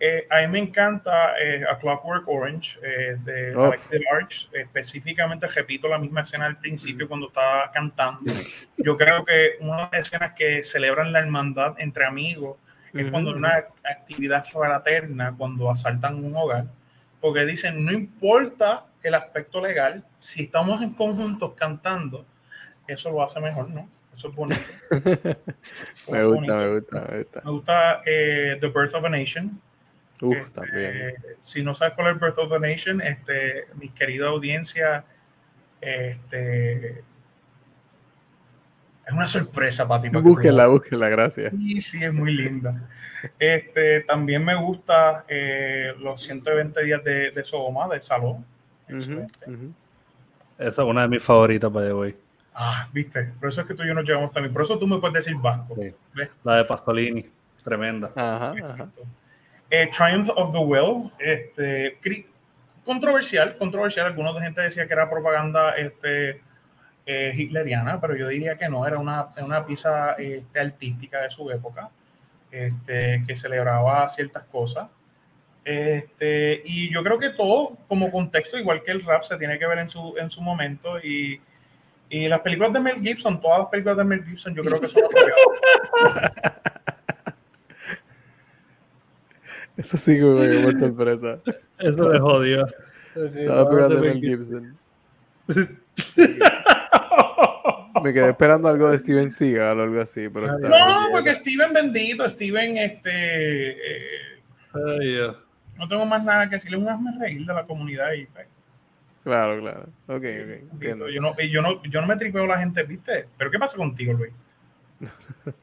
C: eh, a mí me encanta eh, A Clockwork Orange eh, de oh. Alex Arch. Específicamente, repito la misma escena al principio cuando estaba cantando. Yo creo que una de las escenas que celebran la hermandad entre amigos es cuando una actividad fraterna, cuando asaltan un hogar, porque dicen, no importa el aspecto legal, si estamos en conjuntos cantando, eso lo hace mejor, ¿no? Eso es bonito.
B: me, gusta, me, gusta, me gusta,
C: me gusta. The Birth of a Nation,
B: Uf, este, también.
C: Si no sabes cuál es Birth of a Nation, este, mi querida audiencia, este, es una sorpresa para ti.
B: Búsquenla, búsquenla, gracias.
C: Sí, sí, es muy linda. Este, también me gusta eh, los 120 días de, de Sodoma, de Salón.
A: Esa es una de mis favoritas para hoy.
C: Ah, viste, por eso es que tú y yo nos llevamos también. Por eso tú me puedes decir banco.
A: La de Pastolini, tremenda.
B: Ajá, ajá.
C: Eh, Triumph of the Will, este, controversial, controversial. Algunos de gente decía que era propaganda este, eh, hitleriana, pero yo diría que no, era una, una pieza este, artística de su época, este, que celebraba ciertas cosas. Este, y yo creo que todo como contexto, igual que el rap, se tiene que ver en su, en su momento. Y, y las películas de Mel Gibson, todas las películas de Mel Gibson, yo creo que son apropiadas.
B: Eso sí que me dio mucha sorpresa.
A: Eso me jodió.
B: Estaba pegando Mel Gibson. me quedé esperando algo de Steven Seagal o algo así. Pero
C: no, porque Steven bendito, Steven, este. Eh, no tengo más nada que decirle, un hazme reír de la comunidad y pues.
B: Claro, claro. Ok, ok.
C: Yo no, yo, no, yo no me tripeo la gente, ¿viste? Pero ¿qué pasa contigo, Luis?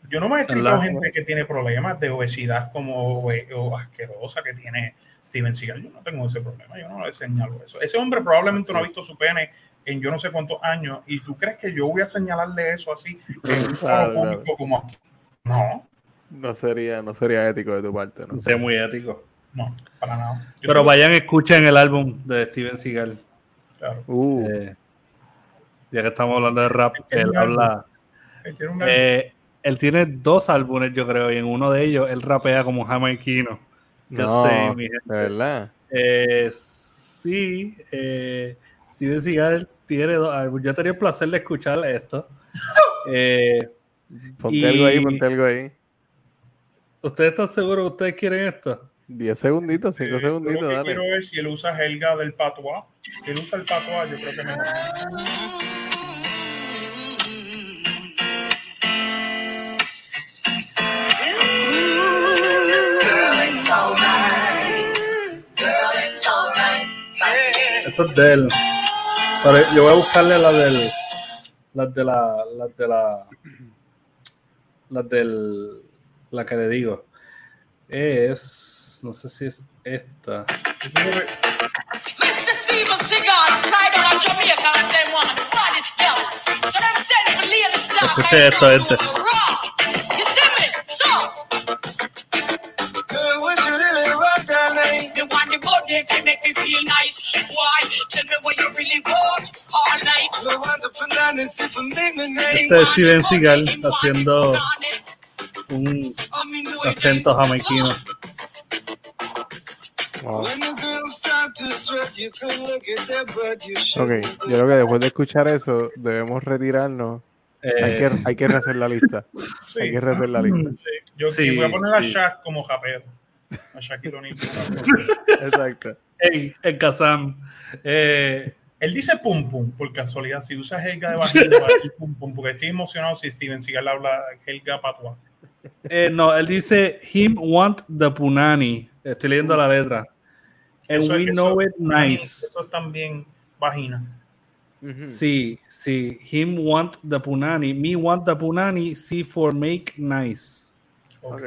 C: Yo no me he tripado gente que tiene problemas de obesidad como o asquerosa que tiene Steven Seagal. Yo no tengo ese problema, yo no le señalo eso. Ese hombre probablemente no ha visto su pene en yo no sé cuántos años y tú crees que yo voy a señalarle eso así en un público como aquí. No.
B: No sería, no sería ético de tu parte, ¿no?
A: Sería muy ético.
C: No, para nada.
A: Pero vayan, escuchen el álbum de Steven Seagal.
C: Claro.
B: Uh.
A: Eh, ya que estamos hablando de rap, él habla eh, él tiene dos álbumes, yo creo, y en uno de ellos él rapea como jamaiquino.
B: Yo sé, mi gente. ¿Verdad?
A: Eh, sí, eh, Steven Seagal tiene dos álbumes. Yo tenía el placer de escuchar esto. Eh,
B: ponte algo ahí, ponte algo ahí.
A: ¿Ustedes están seguros que ustedes quieren esto?
B: 10 segunditos, 5 segunditos,
C: yo
B: dale.
C: Quiero ver si él usa Helga del patois. Si él usa el patois, yo creo que mejor.
A: Esto es de él. Pero yo voy a buscarle la del. Las de la. Las de la. Las del. La que le digo. Es. No sé si es esta. Escuche esto, gente. Este es Steven Seagal haciendo un acento jamaiquino.
B: Ok, yo creo que después de escuchar eso debemos retirarnos. hay, que, hay rehacer la lista. Hay que rehacer la lista.
C: Yo voy a poner a Shaq como japero. a Shaquille O'Neal.
A: Exacto. En, en Kazam. Eh,
C: él dice pum pum, por casualidad, si usa Helga de pum pum, porque estoy emocionado si Steven Seagal habla Helga patua.
A: Eh, no, él dice him want the punani. Estoy leyendo la letra. And
C: Eso-
A: we
C: eso-
A: know it nice.
C: Eso es también vagina.
A: Sí, sí. Him want the punani. Me want the punani. See for make nice.
C: Ok.
B: Ok.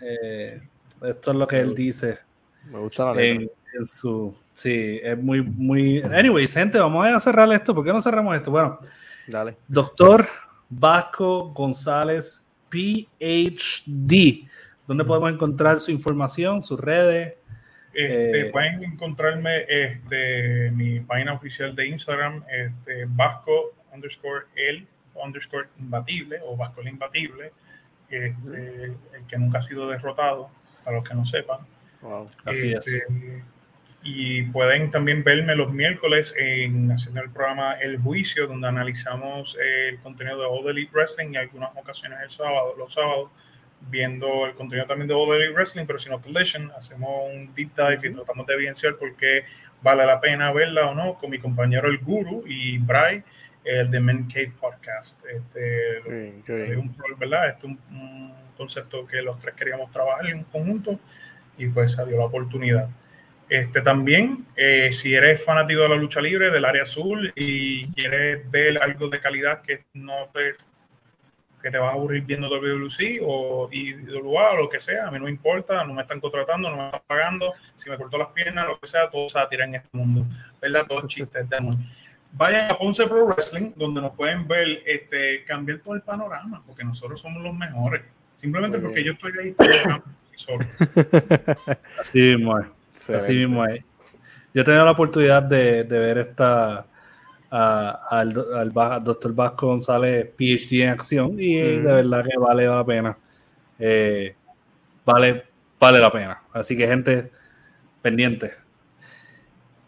A: Eh, esto es lo que él dice
B: Me gusta la letra.
A: en, en su. Sí, es muy, muy. Anyways, gente, vamos a cerrar esto. ¿Por qué no cerramos esto? Bueno,
B: Dale.
A: Doctor Vasco González, PhD. ¿Dónde podemos encontrar su información, sus redes?
C: Este,
A: Eh,
C: pueden encontrarme este, mi página oficial de Instagram, este, Vasco underscore el underscore imbatible o Vasco el imbatible, este, el que nunca ha sido derrotado, para los que no sepan.
B: Wow.
A: Así es.
C: Y pueden también verme los miércoles en haciendo el programa El Juicio, donde analizamos el contenido de All Elite Wrestling y algunas ocasiones el sábado, los sábados, viendo el contenido también de All Elite Wrestling, pero si no Collision, hacemos un deep dive y tratamos de evidenciar por qué vale la pena verla o no, con mi compañero el Guru y Bray, el de Men Cave Podcast. Este, es
B: bien.
C: un, ¿verdad? Este es un, un concepto que los tres queríamos trabajar en conjunto y pues se dio la oportunidad. Este también, eh, si eres fanático de la lucha libre del área azul y quieres ver algo de calidad que no te que te vas a aburrir viendo WWC o IWA o lo que sea, a mí no me importa, no me están contratando, no me están pagando, si me cortó las piernas, lo que sea, todo se va a tirar en este mundo, ¿verdad? Todos chistes de amor. Vayan a Ponce Pro Wrestling, donde nos pueden ver, este, cambiar todo el panorama, porque nosotros somos los mejores. Simplemente porque yo estoy ahí todo el campo, solo.
A: Así Así mismo es. Yo he tenido la oportunidad de, de ver esta a- al, al Va- doctor Vasco González, PhD en acción, y
B: Ujú.
A: de verdad que vale la pena. Eh, vale, vale la pena. Así que, gente, pendiente.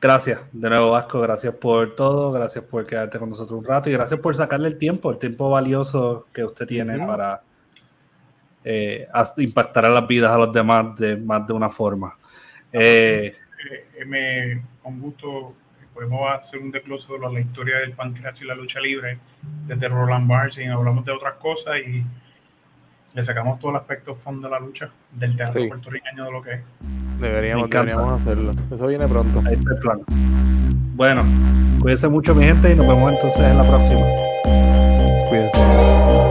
A: Gracias de nuevo, Vasco. Gracias por todo. Gracias por quedarte con nosotros un rato y gracias por sacarle el tiempo, el tiempo valioso que usted tiene para eh, impactar a las vidas a los demás de más de una forma. Eh,
C: me, con gusto podemos hacer un desglose de la, historia del pancreas y la lucha libre desde Roland Barnes y hablamos de otras cosas y le sacamos todo el aspecto fondo de la lucha del teatro
B: Sí.
C: puertorriqueño de lo que es.
B: Deberíamos, deberíamos hacerlo. Eso viene pronto.
A: Ahí está el plan. Bueno, cuídense mucho, mi gente, y nos vemos entonces en la próxima.
B: Cuídense.